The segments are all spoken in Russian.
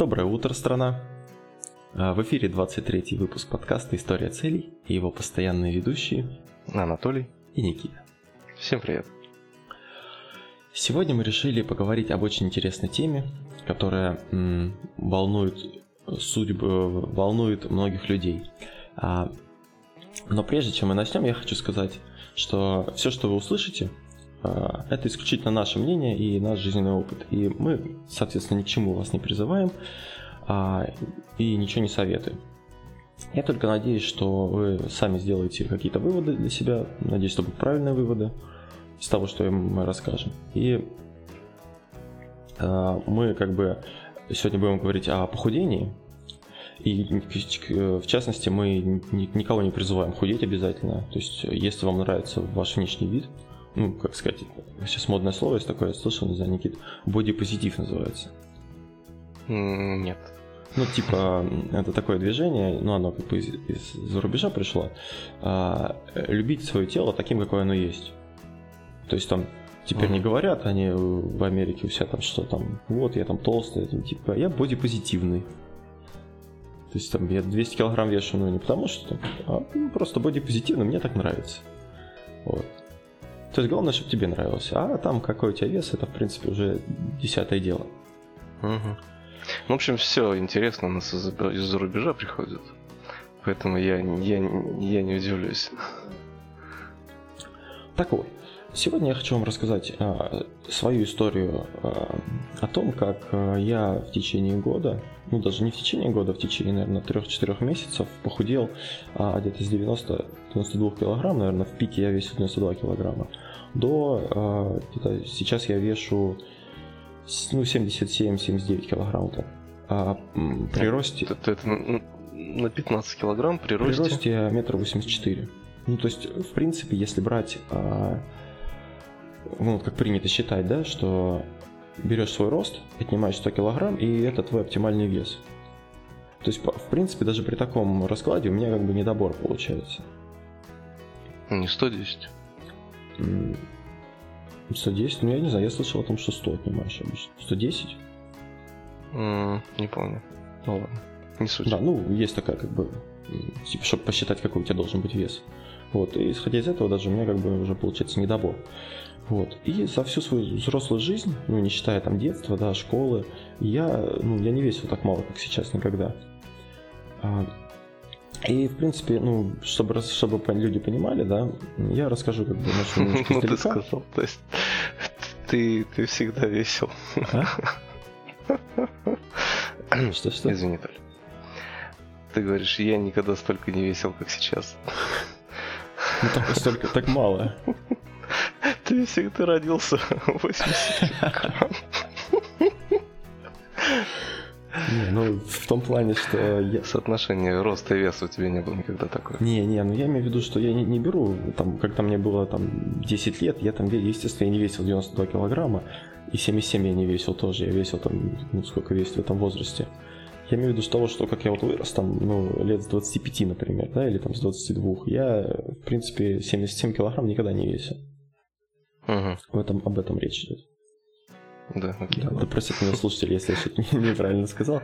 Доброе утро, страна! А, в эфире 23 выпуск подкаста «История целей» и его постоянные ведущие Анатолий и Никита. Всем привет! Сегодня мы решили поговорить об очень интересной теме, которая м, волнует судьбы, волнует многих людей. А, но прежде чем мы начнем, я хочу сказать, что все, что вы услышите, это исключительно наше мнение и наш жизненный опыт. И мы, соответственно, ни к чему вас не призываем а, и ничего не советуем. Я только надеюсь, что вы сами сделаете какие-то выводы для себя. Надеюсь, что будут правильные выводы из того, что мы расскажем. И а, мы как бы сегодня будем говорить о похудении. И в частности, мы никого не призываем худеть обязательно. То есть, если вам нравится ваш внешний вид, ну, как сказать, сейчас модное слово есть такое, я слышал, не знаю, Никит, бодипозитив называется. Нет. Ну, типа, это такое движение, ну, оно как бы из, из-за рубежа пришло, а, любить свое тело таким, какое оно есть. То есть там теперь mm-hmm. не говорят они в Америке у себя там, что там, вот, я там толстый, там, типа, я бодипозитивный. То есть там я 200 килограмм вешу, ну, не потому что, а ну, просто бодипозитивный, мне так нравится. Вот. То есть главное, чтобы тебе нравилось. А там какой у тебя вес, это в принципе уже десятое дело. Угу. Ну, в общем, все интересно, у нас из-за рубежа приходит. Поэтому я, я, я не удивлюсь. Так вот, сегодня я хочу вам рассказать а, свою историю а, о том, как а, я в течение года, ну даже не в течение года, а в течение, наверное, 3-4 месяцев похудел а, где-то с 90-92 килограмм, наверное, в пике я весил 92 килограмма, до а, сейчас я вешу ну, 77-79 килограмм. Так. А при росте... Это, это на 15 килограмм при росте? При росте метр восемьдесят четыре. Ну, то есть, в принципе, если брать, а, ну, как принято считать, да, что берешь свой рост, отнимаешь 100 килограмм, и это твой оптимальный вес. То есть, в принципе, даже при таком раскладе у меня как бы недобор получается. Не 110? 110? Ну, я не знаю, я слышал о том, что 100 отнимаешь обычно. 110? Mm, не помню. Ну ладно, не суть. Да, ну, есть такая как бы, типа, чтобы посчитать, какой у тебя должен быть вес. Вот, и исходя из этого даже у меня как бы уже получается недобор. Вот. И за всю свою взрослую жизнь, ну, не считая там детства, да, школы, я, ну, я не весил так мало, как сейчас никогда. А, и, в принципе, ну, чтобы, чтобы люди понимали, да, я расскажу как бы немножко Ну, ты сказал, то есть ты, ты всегда весел. А? Что, что? Извини, Толь. Ты говоришь, я никогда столько не весел, как сейчас. Ну, так столько, так мало. Ты всегда родился 80 грамм. Не, ну в том плане, что я... Соотношение роста и веса у тебя не было никогда такое. Не, не, ну я имею в виду, что я не, не беру, там, когда мне было там 10 лет, я там, естественно, я не весил 92 килограмма, и 77 я не весил тоже, я весил там, ну сколько весил в этом возрасте. Я имею в виду с того, что как я вот вырос, там, ну, лет с 25, например, да, или там с 22, я, в принципе, 77 килограмм никогда не весил. Угу. В этом, об этом речь идет. Да, окей. Да, да простите меня слушатели, если я что-то неправильно сказал.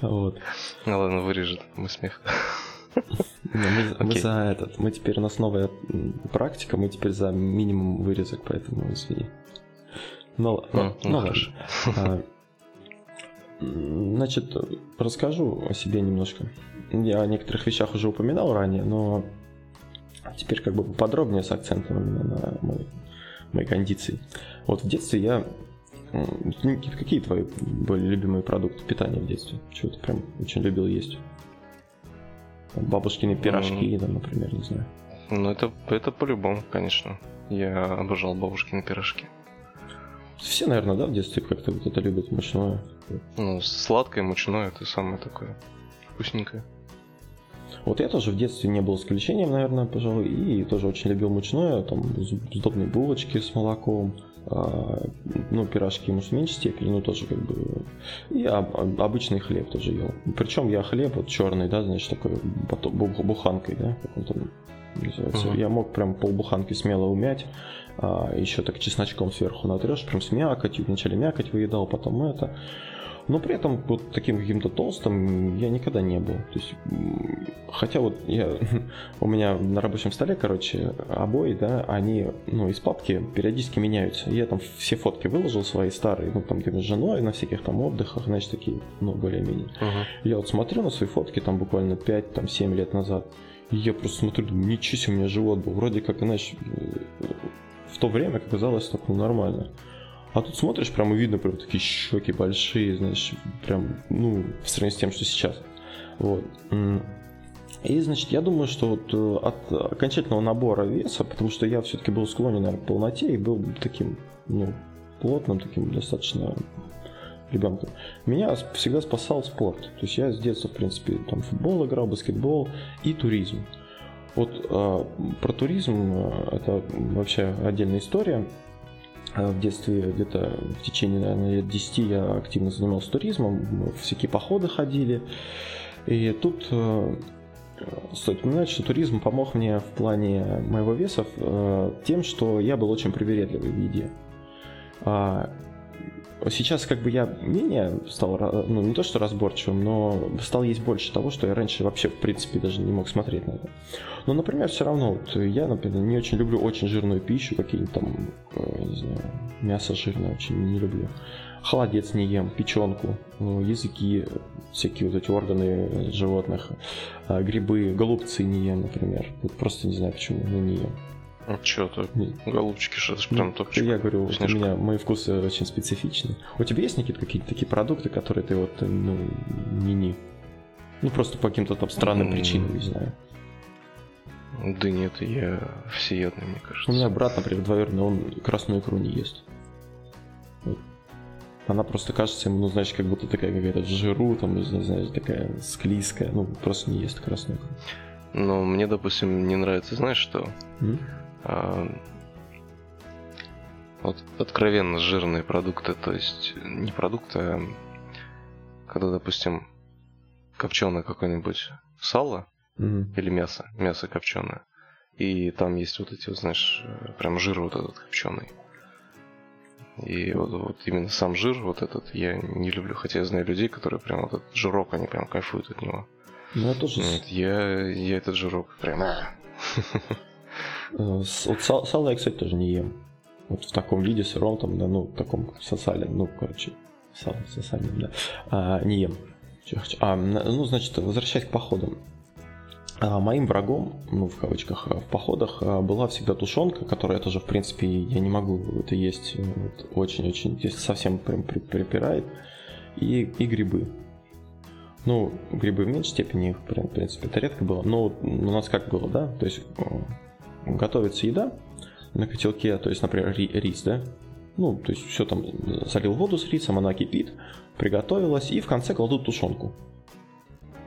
Вот. Ну ладно, вырежет мы смех. Мы, мы за этот, мы теперь у нас новая практика, мы теперь за минимум вырезок, поэтому извини. Ну, ну, ну, ну ладно. А, значит, расскажу о себе немножко. Я о некоторых вещах уже упоминал ранее, но теперь как бы подробнее с акцентом именно на мои, мои кондиции. Вот в детстве я Какие твои были любимые продукты питания в детстве? Чего ты прям очень любил есть? Бабушкины пирожки, там, например, не знаю. Ну, это, это по-любому, конечно. Я обожал бабушкины пирожки. Все, наверное, да, в детстве как-то вот это любят, мучное. Ну, сладкое, мучное, это самое такое вкусненькое. Вот я тоже в детстве не был исключением, наверное, пожалуй, и тоже очень любил мучное, там, сдобные булочки с молоком, а, ну, пирожки, может, в меньшей степени, но тоже как бы... И обычный хлеб тоже ел. Причем я хлеб вот черный, да, значит, такой буханкой, да, как он там называется. Uh-huh. Я мог прям полбуханки смело умять, а, еще так чесночком сверху натрешь, прям с мякотью. Вначале мякоть выедал, потом это. Но при этом вот таким каким-то толстым я никогда не был. То есть, хотя вот я, у меня на рабочем столе, короче, обои, да, они, ну, из папки периодически меняются. Я там все фотки выложил свои старые, ну, там, где с женой, на всяких там отдыхах, знаешь, такие, ну, более-менее. Uh-huh. Я вот смотрю на свои фотки там буквально 5-7 лет назад, и я просто смотрю, думаю, ничего себе, у меня живот был. Вроде как, знаешь, в то время казалось так, ну, нормально. А тут смотришь, прямо видно прям такие щеки большие, знаешь, прям, ну, в сравнении с тем, что сейчас. Вот. И, значит, я думаю, что вот э, от окончательного набора веса, потому что я все-таки был склонен, наверное, к полноте и был таким, ну, плотным, таким достаточно ребенком, меня всегда спасал спорт. То есть я с детства, в принципе, там футбол играл, баскетбол и туризм. Вот э, про туризм э, это вообще отдельная история. А в детстве где-то в течение, наверное, лет 10 я активно занимался туризмом, всякие походы ходили. И тут э, стоит упоминать, что туризм помог мне в плане моего веса э, тем, что я был очень привередливый в еде. Сейчас как бы я менее стал, ну не то что разборчивым, но стал есть больше того, что я раньше вообще в принципе даже не мог смотреть на это. Но, например, все равно вот, я, например, не очень люблю очень жирную пищу, какие-нибудь там, э, не знаю, мясо жирное очень не люблю. Холодец не ем, печенку, ну, языки, всякие вот эти органы животных, а, грибы, голубцы не ем, например. Вот просто не знаю почему, но не ем. Ну что ты, голубчики, что это прям топчик. Я говорю, Снежка. у меня мои вкусы очень специфичны. У тебя есть, Никита, какие-то такие продукты, которые ты вот, ну, не-не? Ну, просто по каким-то там странным причинам, не знаю. Да нет, я всеядный, мне кажется. У меня брат, например, двоюродный, он красную икру не ест. Вот. Она просто кажется ему, ну, знаешь, как будто такая какая-то жиру, там, знаю, такая склизкая. Ну, просто не ест красную икру. Ну, мне, допустим, не нравится, знаешь что? Mm? А, вот откровенно жирные продукты, то есть не продукты, а когда, допустим, копченое какое-нибудь сало mm-hmm. или мясо, мясо копченое, и там есть вот эти, вот, знаешь, прям жир вот этот копченый. И вот, вот именно сам жир вот этот я не люблю, хотя я знаю людей, которые прям вот этот жирок, они прям кайфуют от него. Ну, я тоже... Нет, я, я этот жирок прям... Вот сал, сало я, кстати, тоже не ем. Вот в таком виде, сыром, там, да, ну, в таком сосале, ну, короче, сало сосальном, да, а, не ем. А, ну, значит, возвращаясь к походам. А, моим врагом, ну, в кавычках, в походах а, была всегда тушенка, которая тоже, в принципе, я не могу это есть вот, очень-очень, если совсем прям припирает, и, и грибы. Ну, грибы в меньшей степени, в принципе, это редко было. Но у нас как было, да? То есть готовится еда на котелке, то есть, например, рис, да? Ну, то есть все там, залил воду с рисом, она кипит, приготовилась, и в конце кладут тушенку.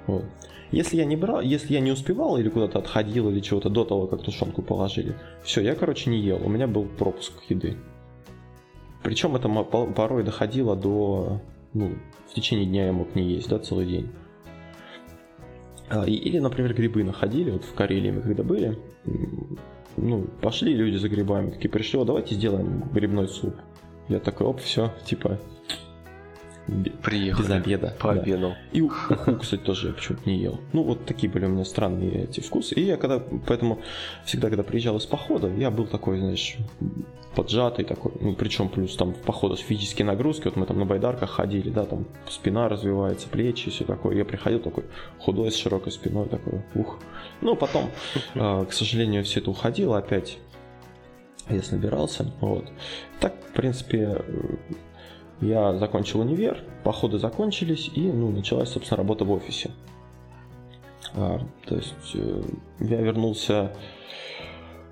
Вот. Если я не брал, если я не успевал или куда-то отходил или чего-то до того, как тушенку положили, все, я, короче, не ел. У меня был пропуск еды. Причем это порой доходило до, ну, в течение дня я мог не есть, да, целый день. А, или, например, грибы находили, вот в Карелии мы когда были, ну, пошли люди за грибами, такие пришли, давайте сделаем грибной суп. Я такой, оп, все, типа, Приехали. Без обеда. Пообедал. Да. И уху, кстати, тоже я почему-то не ел. Ну, вот такие были у меня странные эти вкусы. И я когда, поэтому всегда, когда приезжал из похода, я был такой, знаешь, поджатый такой. Ну, причем плюс там в походах физические нагрузки. Вот мы там на байдарках ходили, да, там спина развивается, плечи, все такое. Я приходил такой худой, с широкой спиной, такой, ух. Ну, потом, а, к сожалению, все это уходило опять я набирался. Вот. Так, в принципе, я закончил универ, походы закончились, и ну, началась, собственно, работа в офисе. А, то есть э, я вернулся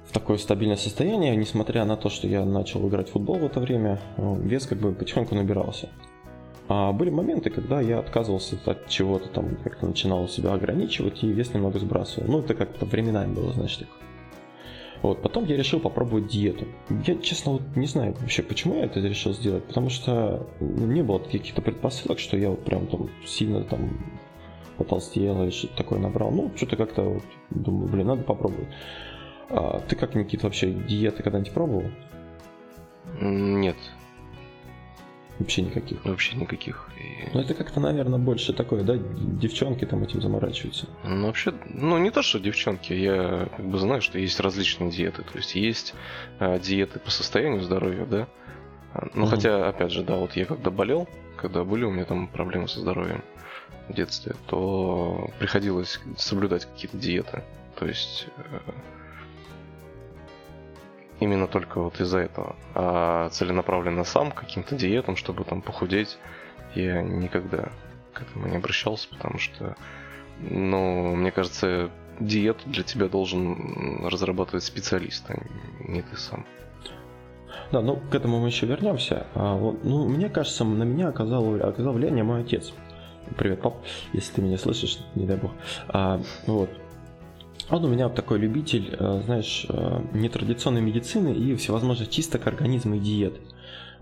в такое стабильное состояние, несмотря на то, что я начал играть в футбол в это время, э, вес как бы потихоньку набирался. А были моменты, когда я отказывался от чего-то там, как-то начинал себя ограничивать и вес немного сбрасывал. Ну, это как-то временами было, значит, вот, потом я решил попробовать диету. Я, честно, вот не знаю вообще, почему я это решил сделать, потому что ну, не было каких-то предпосылок, что я вот прям там сильно там потолстел или что-то такое набрал. Ну, что-то как-то вот, думаю, блин, надо попробовать. А, ты как, Никита, вообще диеты когда-нибудь пробовал? Нет. Вообще никаких. Вообще никаких. И... Ну это как-то, наверное, больше такое, да? Девчонки там этим заморачиваются. Ну вообще, ну не то, что девчонки, я как бы знаю, что есть различные диеты. То есть есть а, диеты по состоянию здоровья, да? А, ну угу. хотя, опять же, да, вот я когда болел, когда были у меня там проблемы со здоровьем в детстве, то приходилось соблюдать какие-то диеты. То есть э, именно только вот из-за этого. А целенаправленно сам каким-то диетам, чтобы там похудеть, я никогда к этому не обращался, потому что, ну, мне кажется, диету для тебя должен разрабатывать специалист, а не ты сам. Да, ну к этому мы еще вернемся. А, вот, ну, мне кажется, на меня оказал, оказал влияние мой отец. Привет, пап, если ты меня слышишь, не дай бог. А, вот. Он у меня такой любитель, э, знаешь, э, нетрадиционной медицины и всевозможных чисток организма и диет.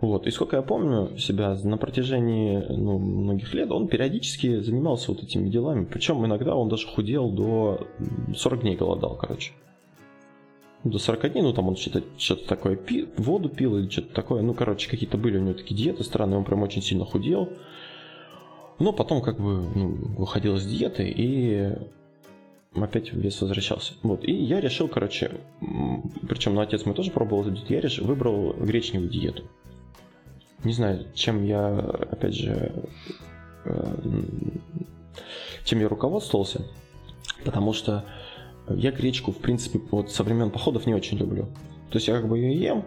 Вот. И сколько я помню себя на протяженении ну, многих лет, он периодически занимался вот этими делами. Причем иногда он даже худел до 40 дней голодал, короче. До 40 дней, ну там он что-то, что-то такое пил, воду пил или что-то такое. Ну, короче, какие-то были у него такие диеты странные, он прям очень сильно худел. Но потом как бы ну, выходил из диеты и опять вес возвращался. Вот. И я решил, короче, причем, ну, отец мой тоже пробовал эту диету, я решил, выбрал гречневую диету. Не знаю, чем я, опять же, э, чем я руководствовался, потому что я гречку, в принципе, вот со времен походов не очень люблю. То есть я как бы ее ем,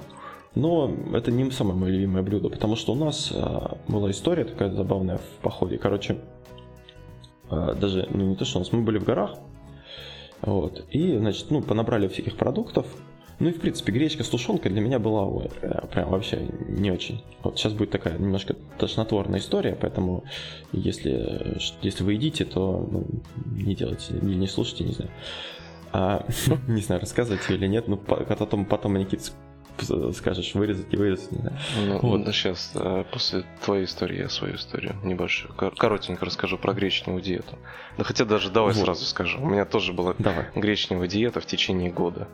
но это не самое мое любимое блюдо, потому что у нас а, была история такая забавная в походе. Короче, а, даже, ну не то, что у нас, мы были в горах, вот. И, значит, ну, понабрали всяких продуктов. Ну и, в принципе, гречка с тушенкой для меня была э, прям вообще не очень. Вот сейчас будет такая немножко тошнотворная история, поэтому если, если вы едите, то ну, не делайте или не слушайте, не знаю. А, не знаю, рассказывать или нет, ну потом, потом Никита скажешь, вырезать и вырезать, не знаю. Ну, вот. ну сейчас, э, после твоей истории, я свою историю небольшую, коротенько расскажу про гречневую диету. Да хотя даже давай вот. сразу скажу. У меня тоже была давай. гречневая диета в течение года.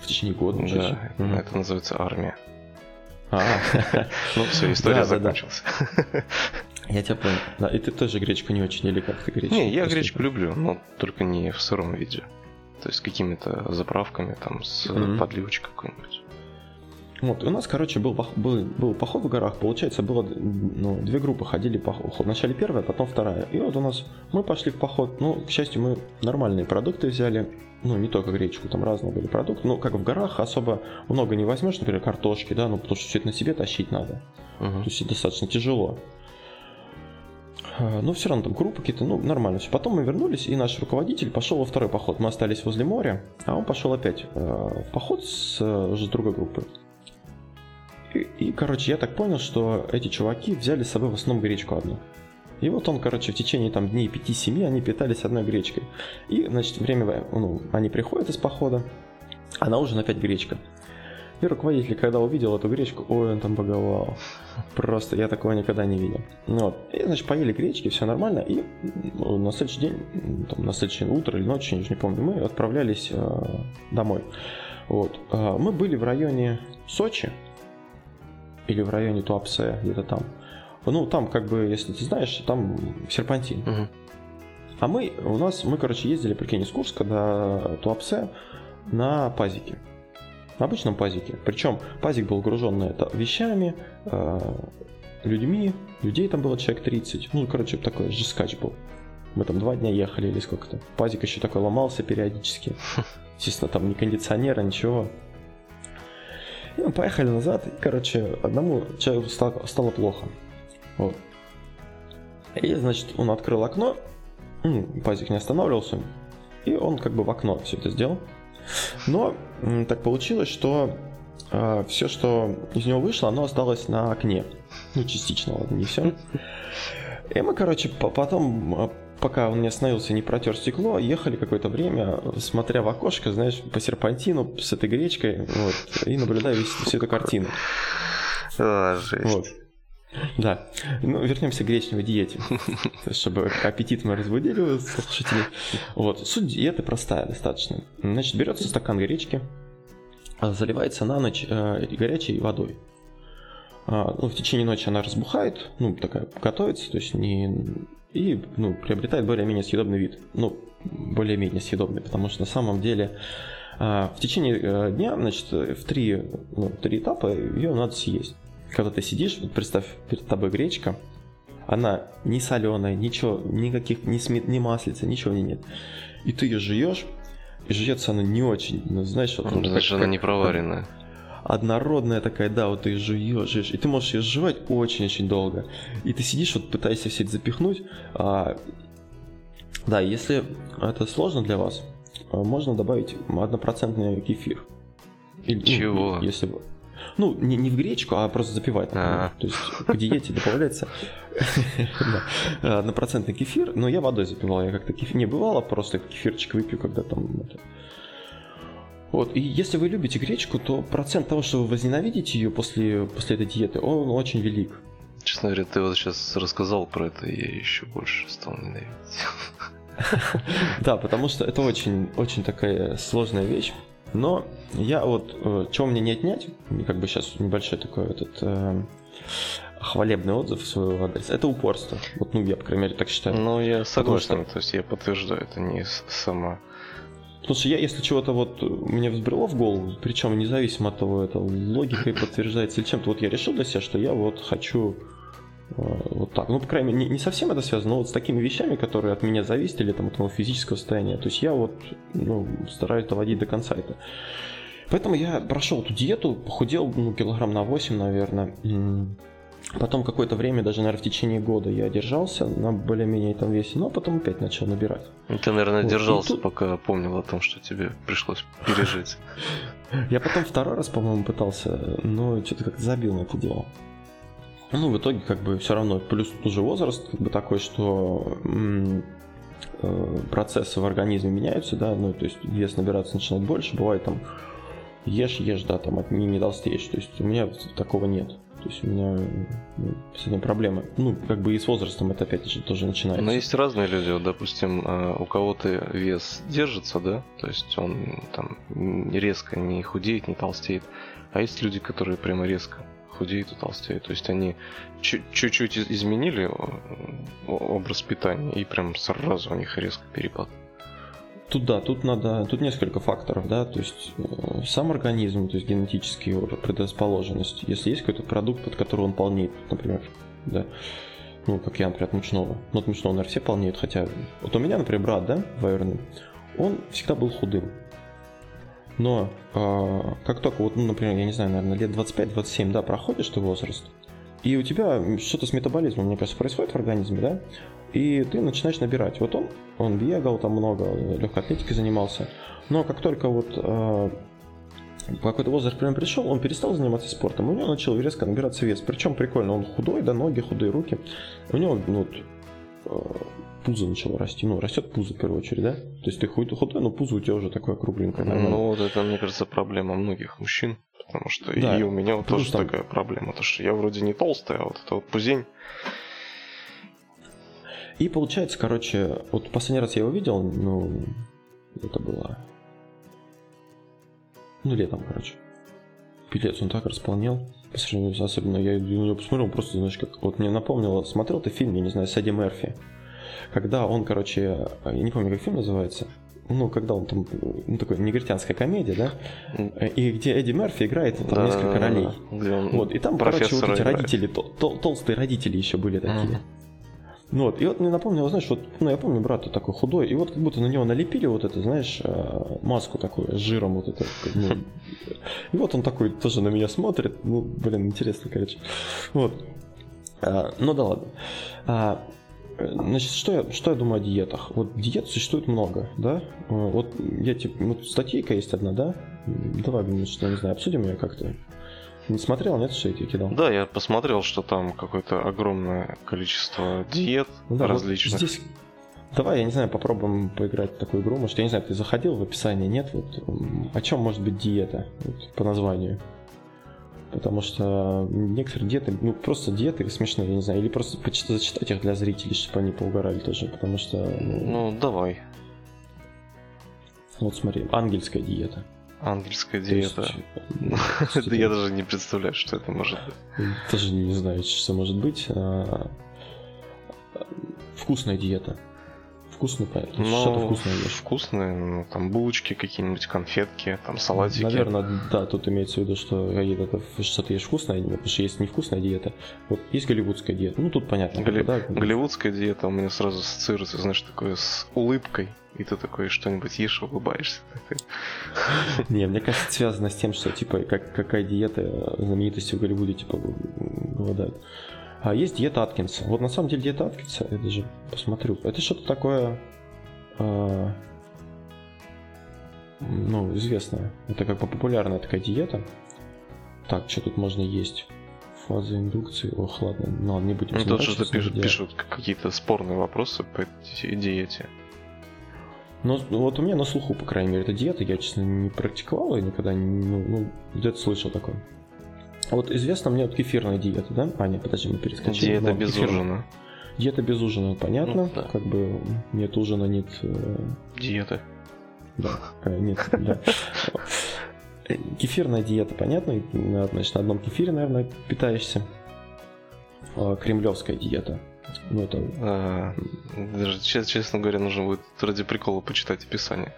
В течение года? Да, угу. это называется армия. А, ну все, история закончилась. Я тебя понял. Да, и ты тоже гречку не очень, или как ты гречку? Не, я гречку люблю, но только не в сыром виде. То есть какими-то заправками, там, с mm-hmm. подливочкой какой-нибудь. Вот, у нас, короче, был, был, был поход в горах, получается, было, ну, две группы ходили поход. Вначале первая, потом вторая. И вот у нас, мы пошли в поход, ну, к счастью, мы нормальные продукты взяли, ну, не только гречку, там разные были продукты, но как в горах особо много не возьмешь, например, картошки, да, ну, потому что все это на себе тащить надо. Uh-huh. То есть достаточно тяжело. А, но все равно там группы какие-то, ну, нормально все. Потом мы вернулись, и наш руководитель пошел во второй поход. Мы остались возле моря, а он пошел опять э, в поход с, уже с другой группой. И, и, короче, я так понял, что эти чуваки взяли с собой в основном гречку одну. И вот он, короче, в течение там дней 5-7 они питались одной гречкой. И, значит, время, ну, они приходят из похода, а на ужин опять гречка. И руководитель, когда увидел эту гречку, ой, он там боговал. Просто я такого никогда не видел. Ну вот. И, значит, поели гречки, все нормально. И ну, на следующий день, там, на следующее утро или ночь, я уже не помню, мы отправлялись э, домой. Вот. Э, мы были в районе Сочи, или в районе Туапсе, где-то там. Ну, там, как бы, если ты знаешь, там серпантин. Угу. А мы, у нас, мы, короче, ездили, прикинь, из Курска до Туапсе на пазике на обычном пазике. Причем пазик был гружен на это вещами, э, людьми, людей там было человек 30. Ну, короче, такой жескач был. Мы там два дня ехали или сколько-то. Пазик еще такой ломался периодически. Естественно, там ни кондиционера, ничего. И мы поехали назад, и, короче, одному человеку стало, стало плохо. Вот. И, значит, он открыл окно, пазик не останавливался, и он как бы в окно все это сделал. Но так получилось, что э, все, что из него вышло, оно осталось на окне. Ну, частично, ладно, не все. И мы, короче, потом, а, пока он не остановился, не протер стекло, ехали какое-то время, смотря в окошко, знаешь, по серпантину с этой гречкой, вот, и наблюдая всю эту картину. А, жесть. Вот. Да. Ну, вернемся к гречневой диете, чтобы аппетит мы разбудили у слушателей. Вот. Суть диеты простая достаточно. Значит, берется стакан гречки, заливается на ночь э, горячей водой. а, ну, в течение ночи она разбухает, ну, такая готовится, то есть не... И, ну, приобретает более-менее съедобный вид. Ну, более-менее съедобный, потому что на самом деле а, в течение э, дня, значит, в три, ну, три этапа ее надо съесть. Когда ты сидишь, вот представь, перед тобой гречка, она не соленая, ничего, никаких, ни, смет, ни маслица, ничего не нет. И ты ее жуешь, и жуется она не очень, ну, знаешь, вот... Ну, значит, она не проваренная однородная такая, да, вот ты жуешь, жуешь, и ты можешь ее жевать очень-очень долго. И ты сидишь, вот пытаешься все это запихнуть. А, да, если это сложно для вас, а, можно добавить однопроцентный кефир. Или, ну, Чего? Ну, если ну, не, не в гречку, а просто запивать. А-а-а. То есть к диете добавляется однопроцентный кефир, но я водой запивал. Я как-то кефир не бывало, просто кефирчик выпью, когда там вот, и если вы любите гречку, то процент того, что вы возненавидите ее после, после этой диеты, он очень велик. Честно говоря, ты вот сейчас рассказал про это, и я еще больше стал ненавидеть. Да, потому что это очень, очень такая сложная вещь. Но я вот, э, чего мне не отнять, как бы сейчас небольшой такой этот э, хвалебный отзыв в свой адрес, это упорство. Вот, ну, я, по крайней мере, так считаю. Ну, я согласен, что... то есть я подтверждаю, это не сама Потому что я, если чего-то вот мне взбрело в голову, причем независимо от того, это логикой подтверждается или чем-то, вот я решил для себя, что я вот хочу вот так. Ну, по крайней мере, не, не совсем это связано, но вот с такими вещами, которые от меня зависят, или там от моего физического состояния. То есть я вот ну, стараюсь доводить до конца это. Поэтому я прошел эту диету, похудел, ну, килограмм на 8, наверное. Потом какое-то время, даже, наверное, в течение года я держался на более-менее этом весе, но потом опять начал набирать. Ты, наверное, вот. держался, тут... пока помнил о том, что тебе пришлось пережить. Я потом второй раз, по-моему, пытался, но что-то как-то забил на это дело. Ну, в итоге, как бы, все равно, плюс уже возраст, как бы, такой, что э, процессы в организме меняются, да, ну, то есть вес набираться начинает больше, бывает там ешь, ешь, да, там не, не толстеешь, то есть у меня такого нет. То есть у меня ну, с этим проблемы. Ну, как бы и с возрастом это опять же тоже начинается. Но есть разные люди. Вот, допустим, а, у кого-то вес держится, да, то есть он там резко не худеет, не толстеет. А есть люди, которые прямо резко худеют и толстеют. То есть они чуть-чуть изменили образ питания и прям сразу у них резко перепад. Тут да, тут надо, тут несколько факторов, да, то есть э, сам организм, то есть генетический предрасположенность. Если есть какой-то продукт, под который он полнеет, например, да, ну, как я, например, от мучного. Ну, от мучного, наверное, все полнеют, хотя... Вот у меня, например, брат, да, двоюродный, он всегда был худым. Но э, как только, вот, ну, например, я не знаю, наверное, лет 25-27, да, проходишь ты возраст, и у тебя что-то с метаболизмом, мне кажется, происходит в организме, да, и ты начинаешь набирать. Вот он, он бегал там много, легкой атлетикой занимался, но как только вот э, какой-то возраст прям пришел, он перестал заниматься спортом, у него начал резко набираться вес. Причем прикольно, он худой, да, ноги худые, руки. У него, ну, вот, э, пузо начало расти. Ну, растет пузо в первую очередь, да? То есть ты худой, но пузо у тебя уже такое кругленькое. Нормально. Ну, вот это, мне кажется, проблема многих мужчин. Потому что да. и у меня вот тоже там... такая проблема. То, что я вроде не толстый, а вот это вот пузень и получается, короче, вот последний раз я его видел, ну, это было... Ну, летом, короче. Пилец, он так располнел. По сравнению, особенно я на него посмотрел, просто, знаешь, как... Вот мне напомнило, смотрел ты фильм, я не знаю, с Эдди Мерфи. Когда он, короче, я не помню, как фильм называется, ну, когда он там, ну, такой негритянская комедия, да, и где Эдди Мерфи играет там да, несколько ролей. вот, и там, короче, вот эти родители, тол- тол- толстые родители еще были такие. Uh-huh. Ну вот, и вот мне напомнило, знаешь, вот, ну я помню, брат такой худой, и вот как будто на него налепили вот это, знаешь, э, маску такую с жиром вот это. Ну, и вот он такой тоже на меня смотрит, ну, блин, интересно, короче. Вот. А, ну да ладно. А, Значит, что я, что я думаю о диетах? Вот диет существует много, да? Вот я типа, вот статейка есть одна, да? Давай, что не знаю, обсудим ее как-то. Не смотрел, нет, что я тебе кидал? Да, я посмотрел, что там какое-то огромное количество диет ну, да, различных. Вот здесь... Давай, я не знаю, попробуем поиграть в такую игру. Может, я не знаю, ты заходил в описание, нет? Вот, о чем может быть диета вот, по названию? Потому что некоторые диеты, ну просто диеты смешные, я не знаю, или просто почитать, зачитать их для зрителей, чтобы они поугорали тоже, потому что... Ну, ну давай. Вот смотри, ангельская диета. Ангельская диета. Это я даже не представляю, что это может быть. Тоже не знаю, что может быть. А, вкусная диета. Вкусный, ну, что-то вкусное ешь. Вкусные, ну, там булочки какие-нибудь, конфетки, там салатики. Наверное, да, тут имеется в виду, что это что-то ешь вкусное, потому что есть невкусная диета. Вот есть голливудская диета, ну тут понятно. Голли... Да? Голливудская диета у меня сразу ассоциируется, знаешь, такое с улыбкой. И ты такой что-нибудь ешь, улыбаешься. Не, мне кажется, связано с тем, что типа как, какая диета знаменитости в Голливуде типа голодают. А есть диета Аткинса. Вот на самом деле диета Аткинса, я даже посмотрю, это что-то такое, э, ну, известное. Это как бы популярная такая диета. Так, что тут можно есть? Фаза индукции. Ох, ладно, ну не будем Ну, тут что-то пишут, пишут какие-то спорные вопросы по этой диете. Ну, вот у меня на слуху, по крайней мере, эта диета, я, честно, не практиковал и никогда, ну, ну где-то слышал такое. Вот известно мне вот кефирная диета, да? А, нет, подожди, мы перескочили. Диета без кефир... ужина. Диета без ужина, понятно. Ну, да. Как бы нет ужина, нет... Э... Диеты. Да, э, нет, да. Кефирная диета, понятно? Значит, на одном кефире, наверное, питаешься. А, кремлевская диета. Ну, это... А, даже, честно говоря, нужно будет ради прикола почитать описание.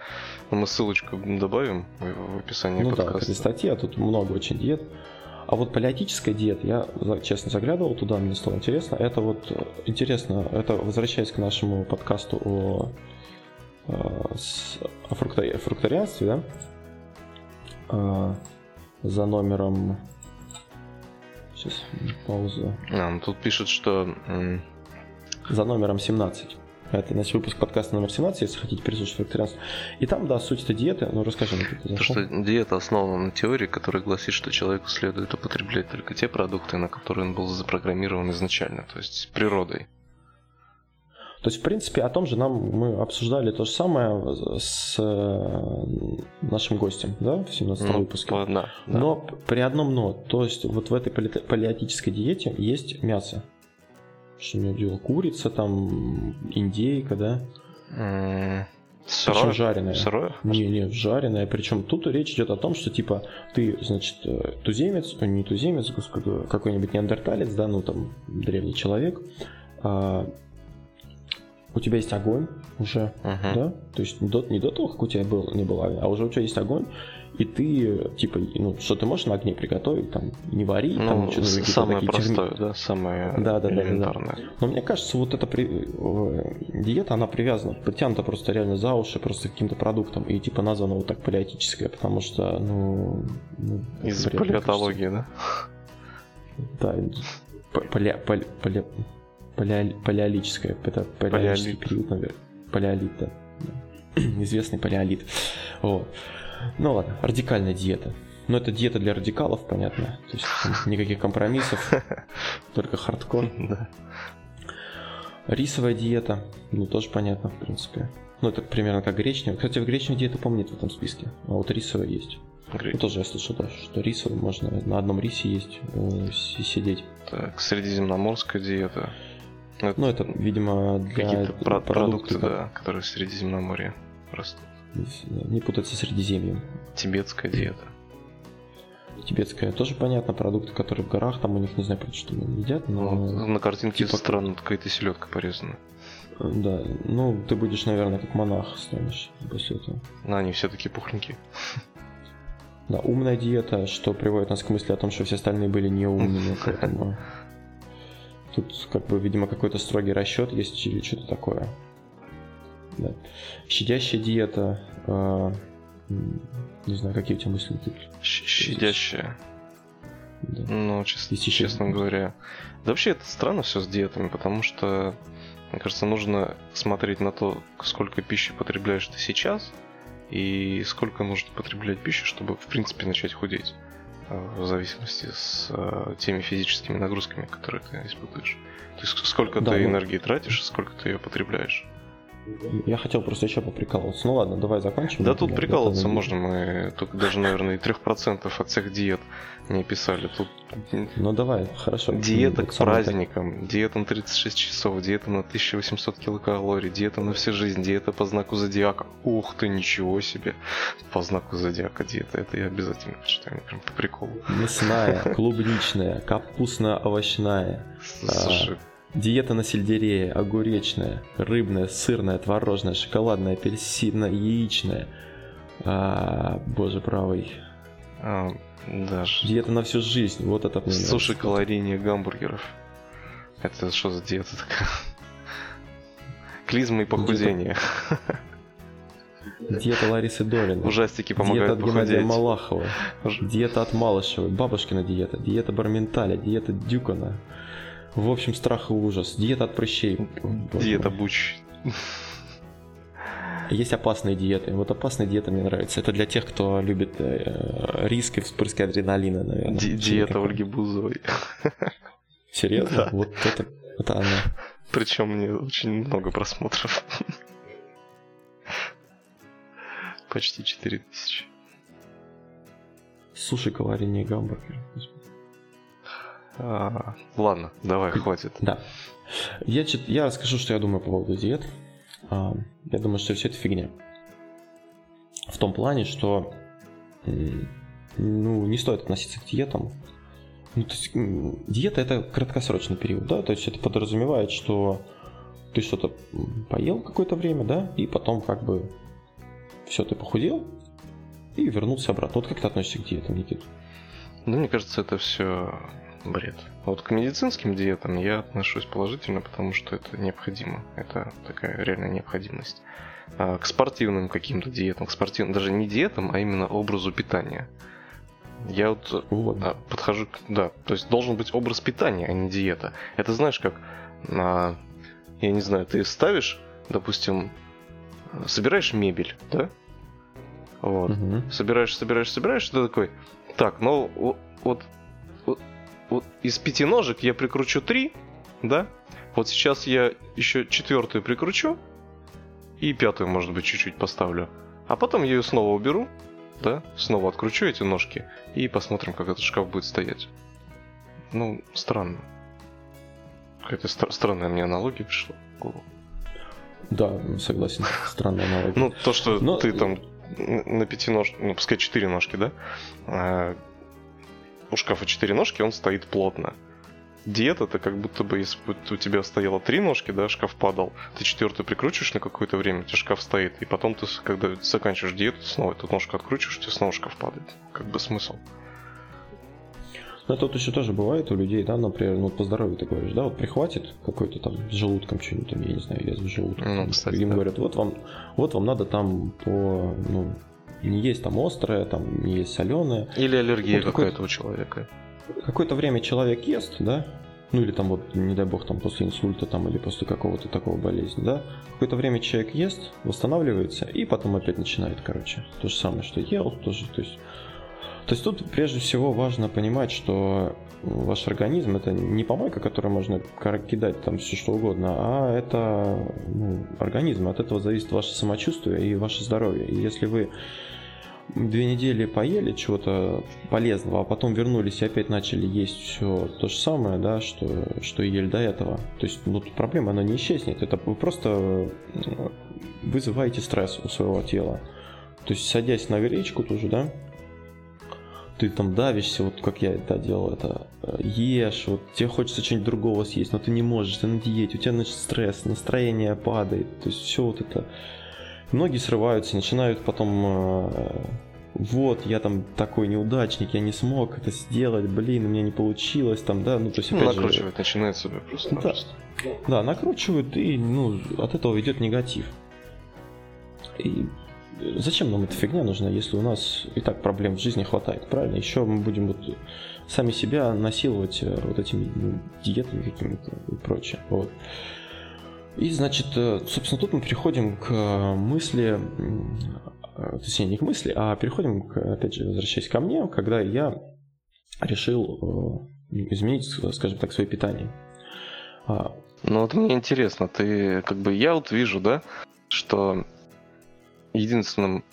Но мы ссылочку добавим в описании ну, подкаста. Ну да, это статья, тут много очень диет. А вот палеотическая диета, я честно заглядывал туда, мне стало интересно. Это вот э, интересно, это возвращаясь к нашему подкасту о, э, о фрукторианстве, да? А, за номером... Сейчас, пауза. А, ну тут пишут, что... За номером 17. Это наш выпуск подкаста номер 17, если хотите переслушать вегетарианство. И там, да, суть это диеты, ну расскажи мне, как То, что диета основана на теории, которая гласит, что человеку следует употреблять только те продукты, на которые он был запрограммирован изначально, то есть природой. То есть, в принципе, о том же нам мы обсуждали то же самое с э, нашим гостем, да, в 17 ну, выпуске. Да, да. Но при одном но, то есть вот в этой палеотической диете есть мясо. Что у него? Курица, там, индейка, да? Mm. Сырое? Причем. Сырое? Не, не, жареная. Причем тут речь идет о том, что типа ты, значит, э, туземец, э, не туземец, господи, какой-нибудь неандерталец, да, ну там древний человек, а, у тебя есть огонь уже, uh-huh. да, то есть не до, не до того, как у тебя был, не было, а уже у тебя есть огонь, и ты, типа, ну, что ты можешь на огне приготовить, там, не вари, ну, там, что-то Самое простое, терми... да, самое да, да, элементарное. Да, да, да. Но мне кажется, вот эта при... Диета, она привязана, притянута просто реально за уши, просто каким-то продуктом, и, типа, названа вот так палеотическая, потому что, ну... ну Из-за палеотологии, да? Да, пале... пале... пале... пале... палеолическая, это палеолический период, наверное. Палеолит, да. Известный палеолит. Вот. Ну ладно, радикальная диета. Но это диета для радикалов, понятно. То есть никаких компромиссов, только хардкор. Рисовая диета, ну тоже понятно, в принципе. Ну, это примерно как гречневая. Кстати, в гречневой диеты, нет в этом списке. А вот рисовая есть. Греч... Ну, тоже я слышал, да, что рисовая можно на одном рисе есть э, сидеть. Так, средиземноморская диета. Ну, это, видимо, для Какие-то продукты, продукты да, которые в Средиземноморье растут. Не путать со Средиземьем. Тибетская диета. Тибетская тоже понятно, продукты, которые в горах, там у них не знаю, что они едят, но... Ну, на картинке типа... странно, какая-то селедка порезана. Да, ну ты будешь, наверное, как монах станешь после этого. Но они все таки пухленькие. Да, умная диета, что приводит нас к мысли о том, что все остальные были неумными, поэтому... Тут, как бы, видимо, какой-то строгий расчет есть или что-то такое. Да. Щадящая диета. Э, не знаю, какие у тебя мысли тут. Щадящая. Да. Ну, честно, Если честно еще... говоря. Да вообще это странно все с диетами, потому что, мне кажется, нужно смотреть на то, сколько пищи потребляешь ты сейчас, и сколько нужно потреблять пищи, чтобы, в принципе, начать худеть э, в зависимости с э, теми физическими нагрузками, которые ты испытываешь. То есть сколько да, ты ну... энергии тратишь, сколько ты ее потребляешь. Я хотел просто еще поприкалываться. Ну ладно, давай закончим. Да тут прикалываться можно, мы только даже, наверное, и 3% от всех диет не писали. Тут... Ну давай, хорошо. Диета к праздникам, диета на 36 часов, диета на 1800 килокалорий, диета на всю жизнь, диета по знаку зодиака. Ух ты, ничего себе. По знаку зодиака диета, это я обязательно почитаю, прям по приколу. Мясная, клубничная, капустно-овощная. Слушай, Диета на сельдерее, огуречная, рыбная, сырная, творожная, шоколадная, апельсинная, яичная. А, боже правый. А, даже. Диета на всю жизнь, вот это мне Суши, калорийнее гамбургеров. Это что за диета такая? Клизма и похудение. Диета Ларисы Долиной. Ужастики помогают Диета от Геннадия Малахова. Диета от Малышевой. Бабушкина диета. Диета Барменталя. Диета Дюкона. В общем, страх и ужас. Диета от прыщей. Диета буч. Есть опасные диеты. Вот опасная диета мне нравится. Это для тех, кто любит э, риск и вспрыски адреналина, наверное. Ди- диета Ольги Бузовой. Серьезно? Да. Вот это, это она. Причем мне очень много просмотров. Почти 4000. Суши, калорийные гамбургеры. А, ладно, давай, хватит. Да. Я, я расскажу, что я думаю по поводу диет. А, я думаю, что все это фигня. В том плане, что ну, не стоит относиться к диетам. Ну, то есть, диета это краткосрочный период, да, то есть это подразумевает, что ты что-то поел какое-то время, да, и потом как бы все, ты похудел и вернулся обратно. Вот как ты относишься к диетам, Никит? Ну, мне кажется, это все бред. Вот к медицинским диетам я отношусь положительно, потому что это необходимо. Это такая реальная необходимость. А к спортивным каким-то диетам, к спортивным, даже не диетам, а именно образу питания. Я вот, вот. А, подхожу к... Да, то есть должен быть образ питания, а не диета. Это знаешь как... А, я не знаю, ты ставишь, допустим, собираешь мебель, да? Вот. Угу. Собираешь, собираешь, собираешь, ты такой, так, ну вот вот из пяти ножек я прикручу три, да? Вот сейчас я еще четвертую прикручу и пятую, может быть, чуть-чуть поставлю. А потом я ее снова уберу, да? Снова откручу эти ножки и посмотрим, как этот шкаф будет стоять. Ну, странно. Какая-то стра- странная мне аналогия пришла в голову. Да, согласен. Странная аналогия. Ну, то, что Но... ты там на пяти ножках, ну, пускай четыре ножки, да? У шкафа четыре ножки, он стоит плотно. Диета это как будто бы, если бы у тебя стояло три ножки, да, шкаф падал, ты четвертую прикручиваешь на какое-то время, у тебя шкаф стоит, и потом ты, когда заканчиваешь диету, снова эту ножку откручиваешь, у тебя снова шкаф падает. Как бы смысл. Ну, тут еще тоже бывает у людей, да, например, ну, по здоровью ты говоришь, да, вот прихватит какой-то там с желудком что-нибудь, там, я не знаю, язва желудка. Ну, кстати, Им да. говорят, вот вам, вот вам надо там по, ну, не есть там острое, там не есть соленое. Или аллергия вот какая-то у человека. Какое-то время человек ест, да, ну или там вот, не дай бог, там после инсульта там или после какого-то такого болезни, да, какое-то время человек ест, восстанавливается и потом опять начинает, короче, то же самое, что ел, тоже, то есть то есть тут прежде всего важно понимать, что ваш организм это не помойка, которую можно кидать там все что угодно, а это ну, организм. От этого зависит ваше самочувствие и ваше здоровье. И если вы две недели поели чего-то полезного, а потом вернулись и опять начали есть все то же самое, да, что, что ели до этого. То есть ну, проблема, она не исчезнет. Это вы просто вызываете стресс у своего тела. То есть, садясь на гречку тоже, да, ты там давишься, вот как я это делал, это э, ешь, вот тебе хочется что-нибудь другого съесть, но ты не можешь, ты на диете, у тебя значит стресс, настроение падает, то есть все вот это. Многие срываются, начинают потом э, вот, я там такой неудачник, я не смог это сделать, блин, у меня не получилось, там, да, ну, то есть, опять ну, накручивают, же... начинает себя просто. Да, да, накручивают, и, ну, от этого идет негатив. И зачем нам эта фигня нужна, если у нас и так проблем в жизни хватает, правильно? Еще мы будем вот сами себя насиловать э, вот этими ну, диетами какими-то и прочее. Вот. И, значит, э, собственно, тут мы переходим к мысли, э, точнее, не к мысли, а переходим, к, опять же, возвращаясь ко мне, когда я решил изменить, скажем так, свое питание. А, ну вот мне интересно, ты как бы я вот вижу, да, что единственным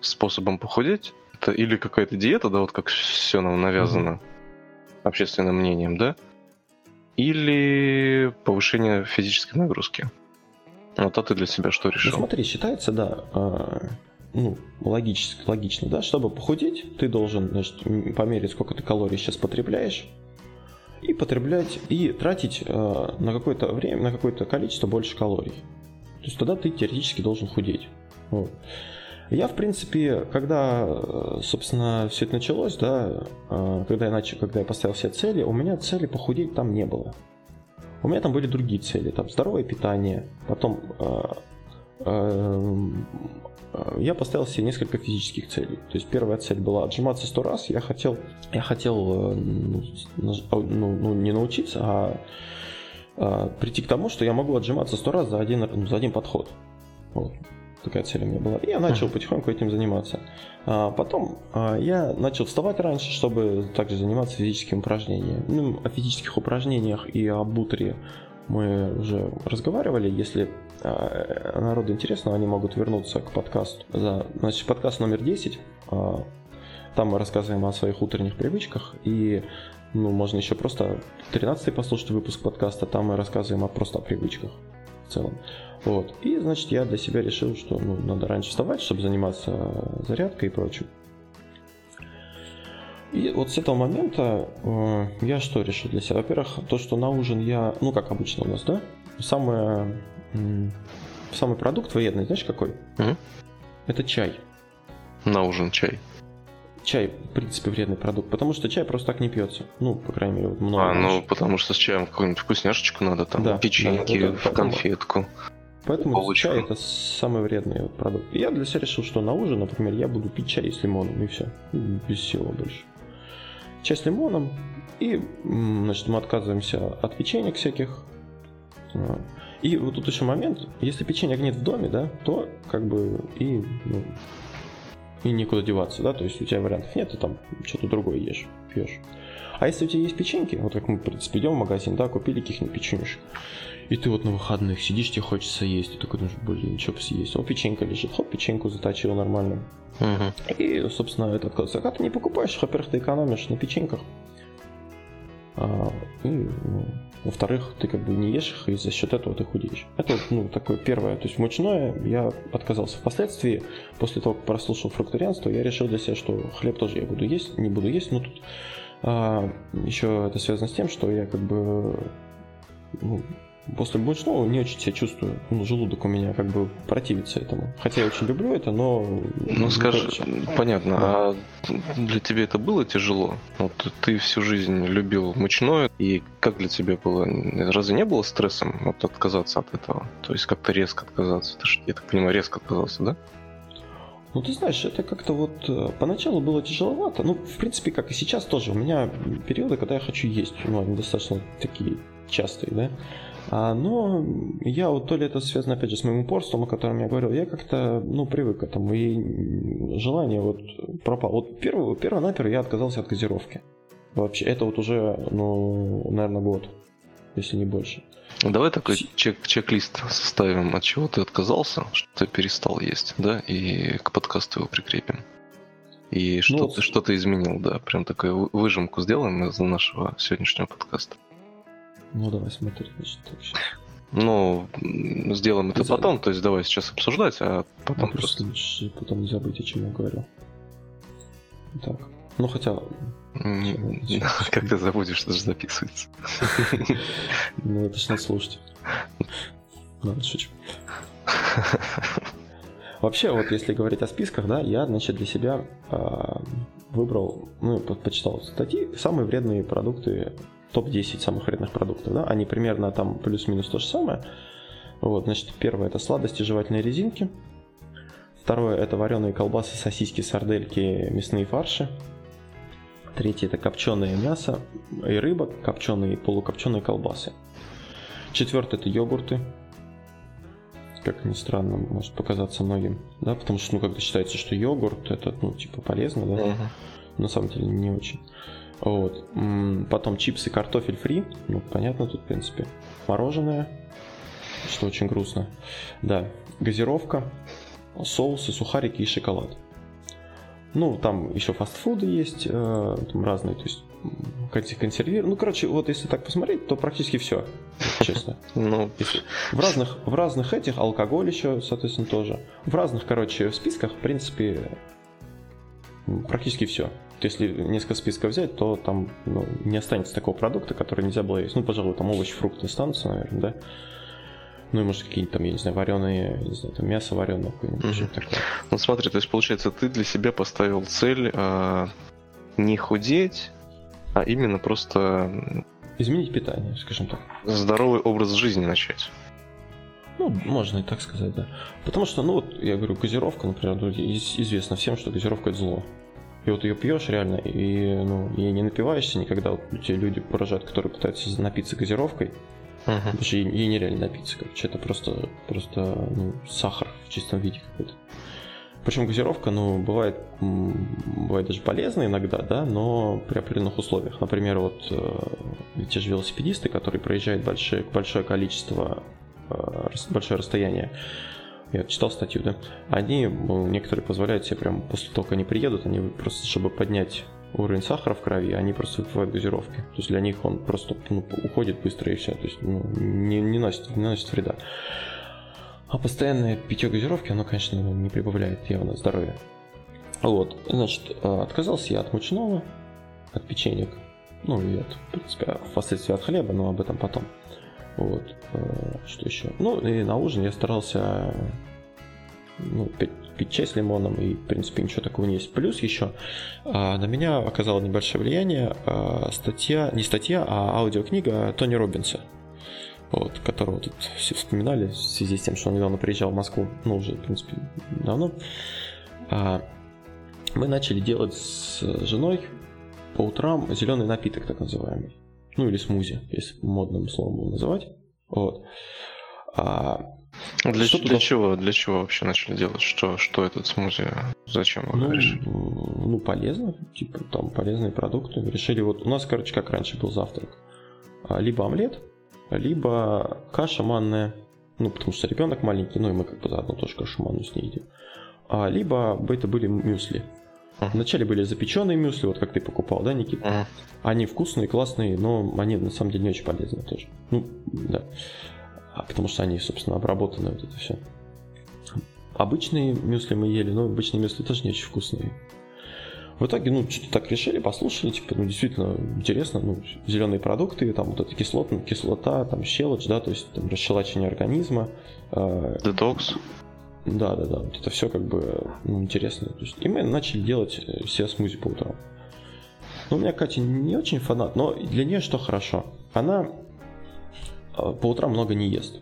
способом похудеть это или какая-то диета, да, вот как все нам навязано mm-hmm. общественным мнением, да, или повышение физической нагрузки. Вот а ты для себя что решил? Ну, смотри, считается, да, э, ну, логически, логично, да, чтобы похудеть, ты должен, значит, померить, сколько ты калорий сейчас потребляешь, и потреблять, и тратить э, на какое-то время, на какое-то количество больше калорий. То есть тогда ты теоретически должен худеть. Вот. Я, в принципе, когда, э, собственно, все это началось, да, э, когда я начал, когда я поставил себе цели, у меня цели похудеть там не было. У меня там были другие цели, там здоровое питание, потом э, я поставил себе несколько физических целей. То есть первая цель была отжиматься сто раз. Я хотел, я хотел ну, ну, ну, не научиться, а, а прийти к тому, что я могу отжиматься сто раз за один, за один подход. Вот такая цель у меня была. И я начал потихоньку этим заниматься. А потом а, я начал вставать раньше, чтобы также заниматься физическими упражнениями. Ну, о физических упражнениях и об утре мы уже разговаривали. Если а, народу интересно, они могут вернуться к подкасту. За, значит, подкаст номер 10. А, там мы рассказываем о своих утренних привычках. И ну, можно еще просто 13 послушать выпуск подкаста. Там мы рассказываем о, просто о привычках в целом. Вот. И, значит, я для себя решил, что ну, надо раньше вставать, чтобы заниматься зарядкой и прочим. И вот с этого момента э, я что решил для себя? Во-первых, то, что на ужин я, ну как обычно у нас, да, самое, м- самый продукт военный, знаешь какой? Mm-hmm. Это чай. На ужин чай. Чай, в принципе, вредный продукт, потому что чай просто так не пьется. Ну, по крайней мере, вот много. А, ну, потому что с чаем какую-нибудь вкусняшечку надо, там, да, печеньки, да, да, да, в конфетку. Поэтому Получку. чай это самый вредный продукт. Я для себя решил, что на ужин, например, я буду пить чай с лимоном и все. Без всего больше. Чай с лимоном. И, значит, мы отказываемся от печенек всяких. И вот тут еще момент, если печенья нет в доме, да, то как бы и, ну, и никуда деваться, да, то есть у тебя вариантов нет, ты там что-то другое ешь, пьешь. А если у тебя есть печеньки, вот как мы, в принципе, идем в магазин, да, купили каких-нибудь печенюшек, и ты вот на выходных сидишь, тебе хочется есть, и такой думаешь, блин, что бы съесть? О, печенька лежит, хоп, печеньку заточил нормально. Угу. И, собственно, это отказ. А ты не покупаешь, во-первых, ты экономишь на печеньках. А, и, ну, во-вторых, ты как бы не ешь их, и за счет этого ты худеешь. Это ну, такое первое. То есть мучное я отказался. Впоследствии, после того, как прослушал фрукторианство, я решил для себя, что хлеб тоже я буду есть, не буду есть, но тут а, еще это связано с тем, что я как бы ну, после мучного не очень себя чувствую. Ну, желудок у меня как бы противится этому. Хотя я очень люблю это, но... Ну, скажи, понятно, да. а для тебя это было тяжело? Вот ты всю жизнь любил мучное, и как для тебя было? Разве не было стрессом вот, отказаться от этого? То есть как-то резко отказаться? Ты, я так понимаю, резко отказался, да? Ну, ты знаешь, это как-то вот э, поначалу было тяжеловато. Ну, в принципе, как и сейчас тоже. У меня периоды, когда я хочу есть. Ну, они достаточно такие частые, да. А, но я вот то ли это связано, опять же, с моим упорством, о котором я говорил, я как-то, ну, привык к этому, и желание вот пропало. Вот первый, перво-наперво я отказался от газировки. Вообще, это вот уже, ну, наверное, год, если не больше. Давай такой чек- чек-лист составим, от чего ты отказался, что ты перестал есть, да, и к подкасту его прикрепим. И что, ну, ты, что ты изменил, да, прям такую выжимку сделаем из нашего сегодняшнего подкаста. Ну давай смотри, значит, так Ну, сделаем это потом, то есть давай сейчас обсуждать, а потом ну, просто... просто... Потом не забыть, о чем я говорил. Так, ну хотя... Как ты забудешь, что же записывается? Ну это ж надо слушать. Ладно, шучу. Вообще, вот если говорить о списках, да, я, значит, для себя э, выбрал, ну, почитал статьи, самые вредные продукты топ-10 самых вредных продуктов, да, они примерно там плюс-минус то же самое. Вот, значит, первое это сладости, жевательные резинки. Второе это вареные колбасы, сосиски, сардельки, мясные фарши. Третье это копченое мясо и рыба, копченые и полукопченые колбасы. Четвертое это йогурты. Как ни странно, может показаться многим, да, потому что, ну, как-то считается, что йогурт это, ну, типа полезно, да, uh-huh. на самом деле не очень. Вот. Потом чипсы, картофель фри. Ну, понятно тут, в принципе. Мороженое. что очень грустно. Да, газировка, соусы, сухарики и шоколад. Ну, там еще фастфуды есть, э, там разные, то есть консервировать. Ну, короче, вот если так посмотреть, то практически все, честно. Ну, в разных, в разных этих алкоголь еще, соответственно, тоже. В разных, короче, списках, в принципе, практически все. Если несколько списков взять, то там ну, не останется такого продукта, который нельзя было есть. Ну, пожалуй, там овощи, фрукты останутся, наверное, да. Ну и может какие-нибудь там, я не знаю, вареные, не знаю, там мясо вареное какое-нибудь, mm-hmm. что-то такое. Ну смотри, то есть получается, ты для себя поставил цель а, не худеть, а именно просто... Изменить питание, скажем так. Здоровый образ жизни начать. Ну, можно и так сказать, да. Потому что, ну вот, я говорю, газировка, например, известно всем, что газировка это зло. И вот ее пьешь реально, и ну, ей не напиваешься никогда. Вот те люди поражают, которые пытаются напиться газировкой. Uh-huh. Потому что ей, ей нереально напиться, короче. Это просто, просто ну, сахар в чистом виде какой-то. Причем газировка, ну, бывает, бывает даже полезна иногда, да, но при определенных условиях. Например, вот э, те же велосипедисты, которые проезжают большое, большое количество, э, большое расстояние, я читал статью, да, они, ну, некоторые позволяют себе прям после того, как они приедут, они просто, чтобы поднять уровень сахара в крови, они просто выпивают газировки. То есть для них он просто ну, уходит быстро и все. То есть ну, не, не, носит, не носит вреда. А постоянное питье газировки, оно, конечно, не прибавляет явно здоровья. Вот, значит, э, отказался я от мучного, от печенек, ну и от, в принципе, впоследствии от хлеба, но об этом потом. Вот, э, что еще? Ну и на ужин я старался ну, пить, пить чай с лимоном, и, в принципе, ничего такого не есть. Плюс еще а, на меня оказало небольшое влияние а, статья, не статья, а аудиокнига Тони Робинса вот, которого тут все вспоминали в связи с тем, что он недавно приезжал в Москву, ну, уже, в принципе, давно. А, мы начали делать с женой по утрам зеленый напиток, так называемый. Ну, или смузи, если модным словом его называть. Вот. А, для, что для чего? Для чего вообще начали делать? Что, что этот смузи? Зачем вы ну? Ну, полезно. Типа, там полезные продукты. Решили вот... У нас, короче, как раньше был завтрак. А, либо омлет, либо каша манная, ну, потому что ребенок маленький, ну, и мы как бы заодно тоже кашу манную с ней едим. А, либо это были мюсли. Вначале были запеченные мюсли, вот как ты покупал, да, Никит? Uh-huh. Они вкусные, классные, но они на самом деле не очень полезные тоже. Ну, да. А потому что они, собственно, обработаны вот это все. Обычные мюсли мы ели, но обычные мюсли тоже не очень вкусные. В итоге, ну, что-то так решили, послушали, типа, ну, действительно интересно, ну, зеленые продукты, там вот эта кислота, кислота, там щелочь, да, то есть там расщелачивание организма. Детокс. Да, да, да, это все как бы ну, интересно. То есть, и мы начали делать э, все смузи по утрам. Ну, у меня Катя не очень фанат, но для нее что хорошо? Она э, по утрам много не ест.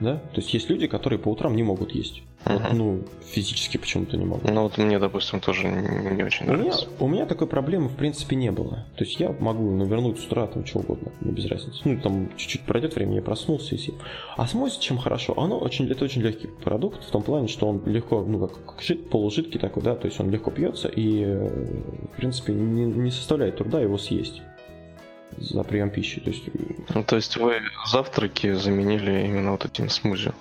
Да? То есть есть люди, которые по утрам не могут есть. Вот, ну, физически почему-то не могу. Ну, вот мне, допустим, тоже не, очень нравится. У меня, у меня такой проблемы, в принципе, не было. То есть я могу навернуть с утра там что угодно, мне без разницы. Ну, там чуть-чуть пройдет время, я проснулся и съем. А смузи чем хорошо? Оно очень, это очень легкий продукт, в том плане, что он легко, ну, как, как жид, полужидкий такой, да, то есть он легко пьется и, в принципе, не, не составляет труда его съесть за прием пищи. То есть... Ну, то есть вы завтраки заменили именно вот этим смузи?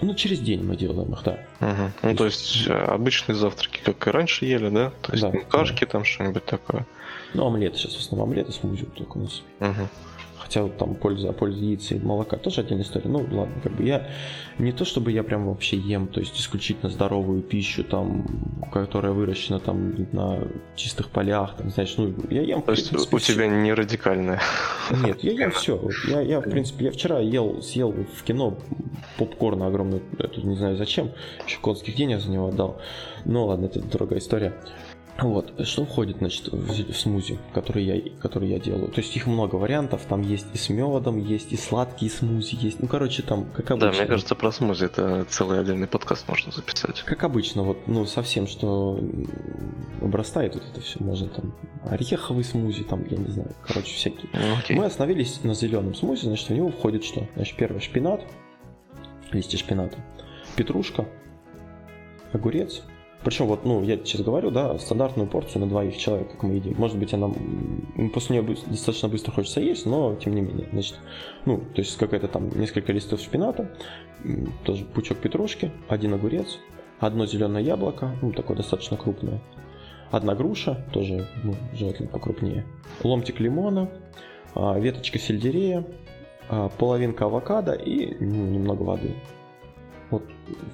Ну, через день мы делаем их, да. Угу. Ну, то есть э, обычные завтраки, как и раньше ели, да? То есть да, кашки да. там что-нибудь такое. Ну, омлет сейчас в основном омлет и смузи только у нас. Угу. Хотя там польза, польза яиц и молока тоже отдельная история. Ну, ладно, как бы я не то чтобы я прям вообще ем, то есть исключительно здоровую пищу, там, которая выращена там на чистых полях, там, знаешь, ну, я ем. То есть принципе, у тебя не радикальное? Нет, я ем все. Я, я, в принципе, я вчера ел, съел в кино попкорн огромный, это не знаю зачем, еще конских денег за него отдал. Ну ладно, это другая история. Вот, что входит, значит, в, смузи, который я, который я делаю? То есть их много вариантов, там есть и с медом, есть и сладкие смузи, есть, ну, короче, там, как обычно. Да, мне кажется, про смузи это целый отдельный подкаст можно записать. Как обычно, вот, ну, совсем, что обрастает вот это все, можно там, ореховый смузи, там, я не знаю, короче, всякие. Okay. Мы остановились на зеленом смузи, значит, в него входит что? Значит, первый шпинат, листья шпината, петрушка, огурец, Причем вот, ну, я сейчас говорю, да, стандартную порцию на двоих человек, как мы едим. Может быть, она после нее достаточно быстро хочется есть, но тем не менее. Значит, ну, то есть какая-то там несколько листов шпината, тоже пучок петрушки, один огурец, одно зеленое яблоко, ну, такое достаточно крупное, одна груша, тоже ну, желательно покрупнее, ломтик лимона, а, веточка сельдерея, а, половинка авокадо и ну, немного воды. Вот,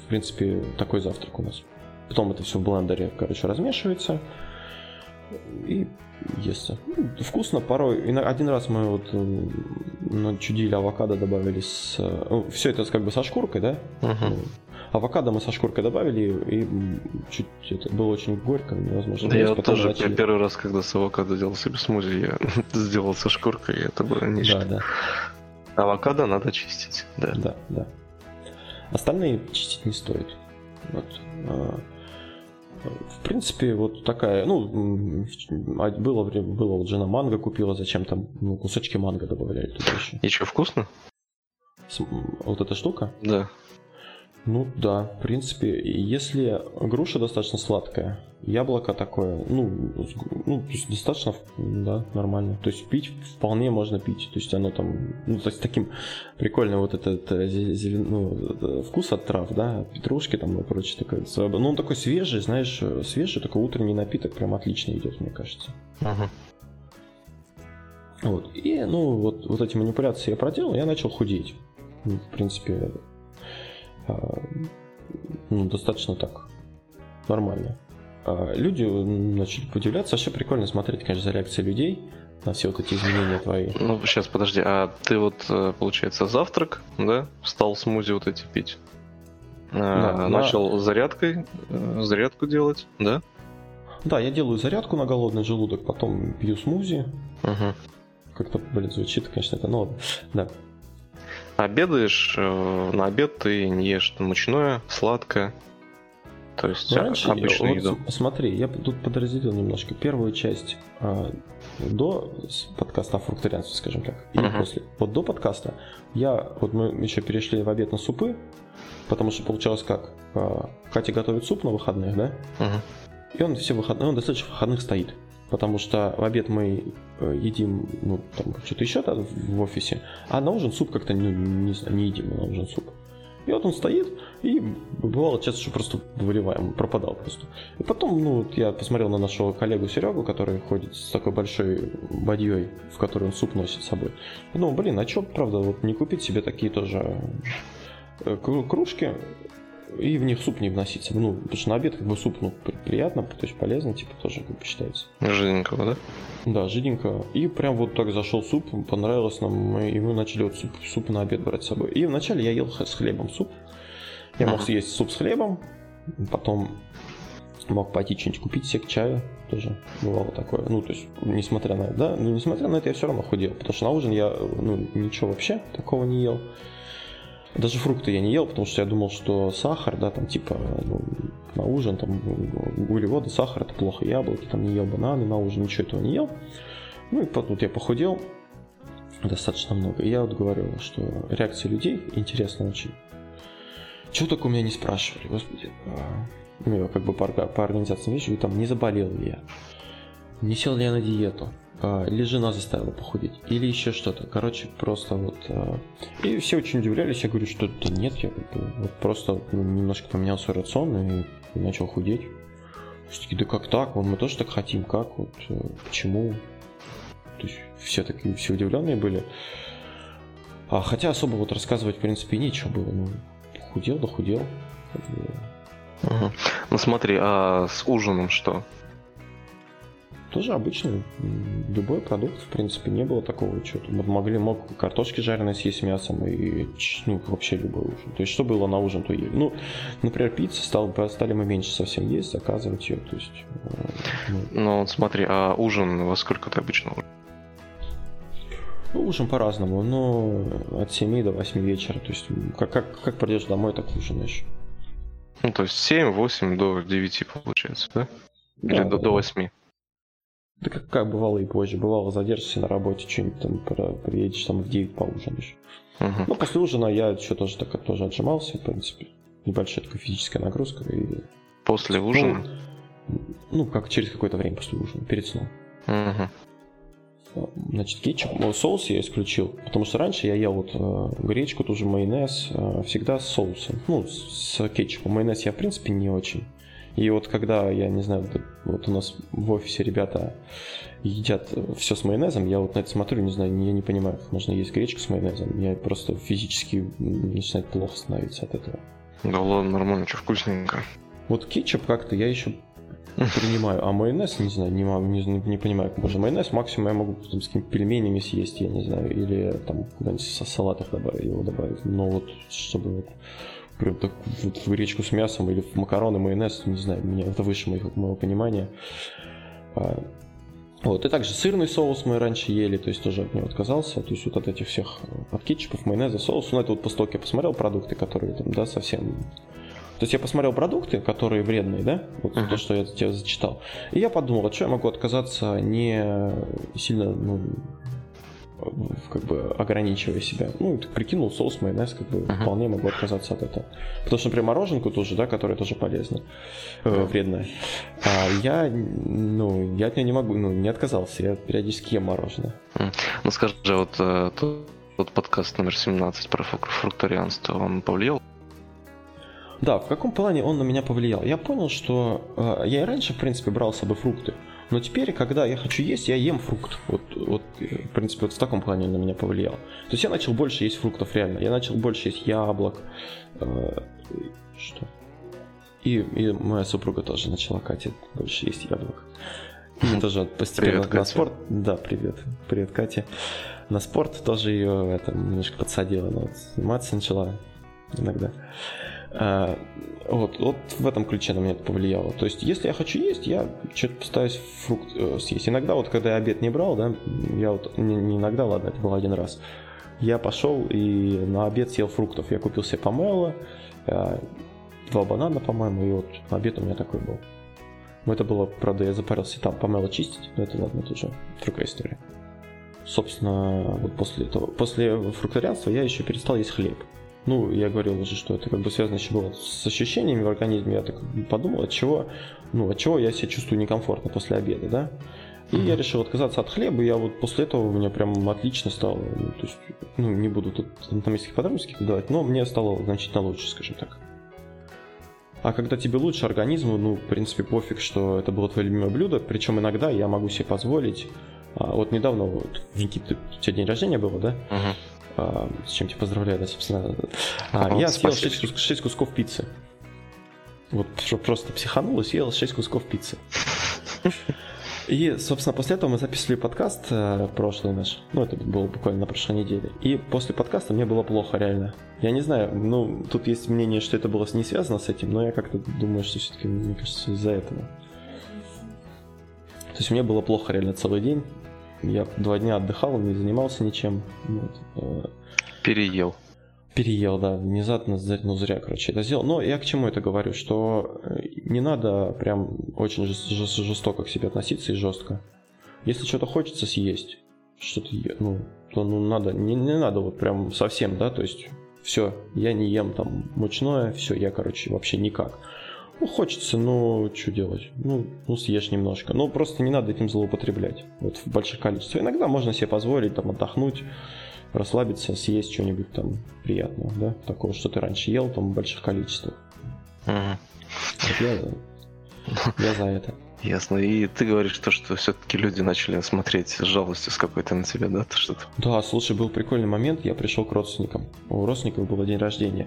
в принципе, такой завтрак у нас. Потом это все в блендере, короче, размешивается и естся. Ну, вкусно порой. Один раз мы вот начудили авокадо добавили с... Ну, все это как бы со шкуркой, да? Uh-huh. Авокадо мы со шкуркой добавили, и чуть это было очень горько, невозможно. Да, я вот тоже начали... первый раз, когда с авокадо делал себе смузи, я сделал со шкуркой, и это было нечто. Да, да. Авокадо надо чистить, да. Да, да. Остальные чистить не стоит. Вот. В принципе, вот такая, ну, а, было, было вот жена манго купила, зачем там ну, кусочки манго добавляли туда еще. И что, вкусно? Вот эта штука? Да. Ну да, в принципе, если груша достаточно сладкая, яблоко такое, ну, ну то есть достаточно, да, нормально. То есть пить вполне можно пить. То есть оно там, ну, то есть таким прикольным вот этот зелен, ну, вкус от трав, да, петрушки там и прочее такое. Ну, он такой свежий, знаешь, свежий, такой утренний напиток прям отлично идет, мне кажется. Ага. Вот. И, ну, вот, вот эти манипуляции я проделал, я начал худеть. Ну, в принципе, ну, достаточно так нормально. А люди начали удивляться. Вообще прикольно смотреть, конечно, за реакцией людей на все вот эти изменения твои. Ну, сейчас, подожди, а ты вот, э, получается, завтрак, да, стал смузи вот эти пить? А, да, начал на... зарядкой, э, зарядку делать, да? Да, я делаю зарядку на голодный желудок, потом пью смузи. Угу. Как-то, блин, звучит, конечно, это, но да. Обедаешь, э, на обед ты не ешь мучное, сладкое. То есть ну, Раньше, обычную вот, еду. Смотри, я тут подразделил немножко. Первую часть а, до подкаста о фрукторианстве, скажем так, и uh-huh. после. Вот до подкаста я, вот мы еще перешли в обед на супы, потому что получалось как? А, Катя готовит суп на выходных, да? Uh-huh. И он все выходные, он достаточно выходных стоит потому что в обед мы э, едим ну, там, что-то еще да, в офисе, а на ужин суп как-то ну, не, не едим на ужин суп. И вот он стоит, и бывало часто, что просто выливаем, пропадал просто. И потом, ну, я посмотрел на нашего коллегу Серегу, который ходит с такой большой бадьей, в которой он суп носит с собой. Я думал, блин, а что, правда, вот не купить себе такие тоже э, кружки, и в них суп не вноситься. Ну, потому что на обед как бы суп, ну, приятно, то есть полезно, типа, тоже как бы считается. Жиденького, да? Да, жиденько. И прям вот так зашел суп, понравилось нам, и мы начали вот суп, суп на обед брать с собой. И вначале я ел с хлебом суп. Я мог съесть суп с хлебом, потом мог пойти что-нибудь купить себе к чаю, тоже бывало такое. Ну, то есть, несмотря на это, да, ну, несмотря на это, я все равно худел, потому что на ужин я, ну, ничего вообще такого не ел. Даже фрукты я не ел, потому что я думал, что сахар, да, там типа ну, на ужин, там углеводы, сахар это плохо, яблоки, там не ел бананы, на ужин ничего этого не ел. Ну и вот я похудел достаточно много. И я вот говорю, что реакция людей интересна очень. Чего только у меня не спрашивали, господи. Ну, я как бы по, по организациям вижу, и там не заболел ли я, не сел ли я на диету, или жена заставила похудеть, или еще что-то. Короче, просто вот... А, и все очень удивлялись, я говорю, что да нет, я вот просто ну, немножко поменял свой рацион и, начал худеть. Все таки да как так? Мы тоже так хотим, как? Вот э, почему? То есть все такие, все удивленные были. А, хотя особо вот рассказывать, в принципе, нечего было. Ну, худел, да худел. Угу. Ну смотри, а с ужином что? Тоже обычный, любой продукт, в принципе, не было такого чего-то. Могли, мог картошки жареной съесть с мясом и ну, вообще любой ужин. То есть, что было на ужин, то ели. Ну, например, пицца стал, стали мы меньше совсем есть, заказывать ее. То есть, э, ну, ну вот смотри, а ужин во сколько ты обычно ну, ужин по-разному, но от 7 до 8 вечера. То есть, как, как, как придешь домой, так ужинаешь. Ну, то есть 7-8 до 9 получается, да? Или да, до, да. до 8? Да как, как бывало и позже. Бывало, задержишься на работе, что-нибудь там приедешь там в 9 поужинаешь. Угу. Ну, после ужина я еще тоже так тоже отжимался, в принципе. Небольшая такая физическая нагрузка. И После ужина? Ну, ну как через какое-то время после ужина, перед сном. Угу. Значит, кетчуп, соус я исключил, потому что раньше я ел вот э, гречку, тоже майонез, э, всегда с соусом, ну, с кетчупом. Майонез я, в принципе, не очень. И вот когда, я не знаю, вот у нас в офисе ребята едят все с майонезом, я вот на это смотрю, не знаю, я не понимаю, как можно есть гречку с майонезом. Я просто физически начинает плохо становиться от этого. Да ладно, нормально, что вкусненько. Вот кетчуп как-то я еще принимаю, а майонез, не знаю, не, не, не понимаю, как можно. Майонез максимум я могу там, с какими-то пельменями съесть, я не знаю, или там куда-нибудь со салатах добавить, его добавить. Но вот чтобы вот прям так вот в гречку с мясом или в макароны, майонез, не знаю, меня это выше моего, моего понимания. А, вот, и также сырный соус мы раньше ели, то есть тоже от него отказался. То есть вот от этих всех, от кетчупов, майонеза, соуса. Ну, это вот как я посмотрел продукты, которые там, да, совсем... То есть я посмотрел продукты, которые вредные, да, вот uh-huh. то, что я тебе зачитал. И я подумал, от что я могу отказаться не сильно, ну, как бы ограничивая себя. Ну, ты прикинул соус, майонез, как бы uh-huh. вполне могу отказаться от этого. Потому что, например, мороженку тоже, да, которая тоже полезна, э, вредная. А я, ну, я от нее не могу, ну, не отказался, я периодически ем мороженое. Ну, скажи, вот э, тот, тот подкаст номер 17 про фрукторианство, он повлиял да, в каком плане он на меня повлиял? Я понял, что э, я и раньше, в принципе, брал с собой фрукты. Но теперь, когда я хочу есть, я ем фрукт. Вот, вот, в принципе, вот в таком плане он на меня повлиял. То есть я начал больше есть фруктов, реально. Я начал больше есть яблок. Э, что? И, и моя супруга тоже начала, Катя, больше есть яблок. И тоже постепенно привет, на спорт. Да, привет. Привет, Катя. На спорт тоже ее это, немножко подсадила. Но вот заниматься начала иногда. Вот, вот в этом ключе на меня это повлияло. То есть, если я хочу есть, я что-то пытаюсь фрукт э, съесть. Иногда вот, когда я обед не брал, да, я вот, не, не иногда, ладно, это было один раз, я пошел и на обед съел фруктов. Я купил себе помело, э, два банана, по-моему, и вот обед у меня такой был. Но это было, правда, я запарился там помело чистить, но это ладно, это уже другая история. Собственно, вот после этого, после фрукторианства я еще перестал есть хлеб. Ну, я говорил уже, что это как бы связано еще было с ощущениями в организме. Я так подумал, от чего, ну, от чего я себя чувствую некомфортно после обеда, да? И mm-hmm. я решил отказаться от хлеба, и я вот после этого у меня прям отлично стало. Ну, то есть, ну, не буду тут анатомических подробностей давать, но мне стало значительно лучше, скажем так. А когда тебе лучше организму, ну, в принципе, пофиг, что это было твое любимое блюдо. Причем иногда я могу себе позволить. А, вот недавно, вот, Никита, у тебя день рождения было, да? Uh-huh. А, с чем тебя поздравляю, да, собственно. А, я съел 6, кус- 6 кусков пиццы. Вот просто психанул и съел 6 кусков пиццы. И, собственно, после этого мы записывали подкаст э, прошлый наш. Ну, это было буквально на прошлой неделе. И после подкаста мне было плохо, реально. Я не знаю, ну, тут есть мнение, что это было не связано с этим, но я как-то думаю, что все-таки, мне кажется, из-за этого. То есть мне было плохо реально целый день. Я два дня отдыхал, не занимался ничем. Вот. Э, Переел. Переел, да, внезапно, ну зря, короче, это сделал. Но я к чему это говорю, что э, не надо прям очень жестоко к себе относиться и жестко. Если что-то хочется съесть, что-то, ну, то ну надо, не, не надо вот прям совсем, да, то есть все, я не ем там мучное, все, я, короче, вообще никак. Ну, хочется, ну, что делать? Ну, ну, съешь немножко. Ну, просто не надо этим злоупотреблять. Вот в больших количествах. Иногда можно себе позволить там отдохнуть, расслабиться, съесть что-нибудь там приятного, да? Такого, что ты раньше ел там в больших количествах. Ага. Вот я, я за это. Ясно. И ты говоришь то, что все-таки люди начали смотреть с жалостью с какой-то на тебя, да? То что-то. Да, слушай, был прикольный момент. Я пришел к родственникам. У родственников был день рождения.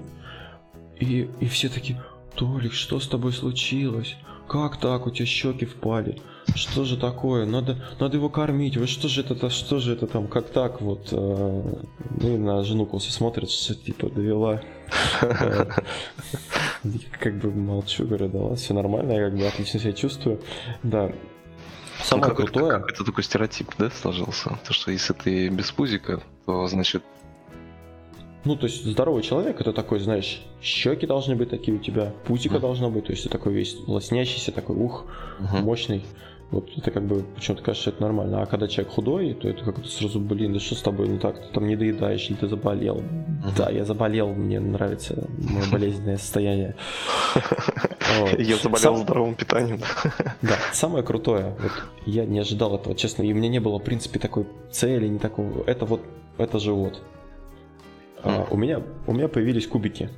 И, и все такие, Толик, что с тобой случилось? Как так? У тебя щеки впали. Что же такое? Надо, надо его кормить. Вы что же это, что же это там? Как так вот? Э, ну и на жену Колси смотрит, что типа довела. Как бы молчу, говорю, да ладно, все нормально, я как бы отлично себя чувствую. Да, Самое крутое... Это такой стереотип, да, сложился? То, что если ты без пузика, то значит ну, то есть здоровый человек это такой, знаешь, щеки должны быть такие у тебя, пузико mm. должно быть, то есть ты такой весь лоснящийся, такой ух, uh-huh. мощный. Вот это как бы почему-то кажется, это нормально. А когда человек худой, то это как-то сразу, блин, да что с тобой не так? Ты там не доедаешь или ты заболел? Uh-huh. Да, я заболел, мне нравится мое болезненное состояние. Я заболел здоровым питанием. Да, самое крутое, вот я не ожидал этого, честно, и у меня не было, в принципе, такой цели, не такого. Это вот, это живот. А, у меня, у меня появились кубики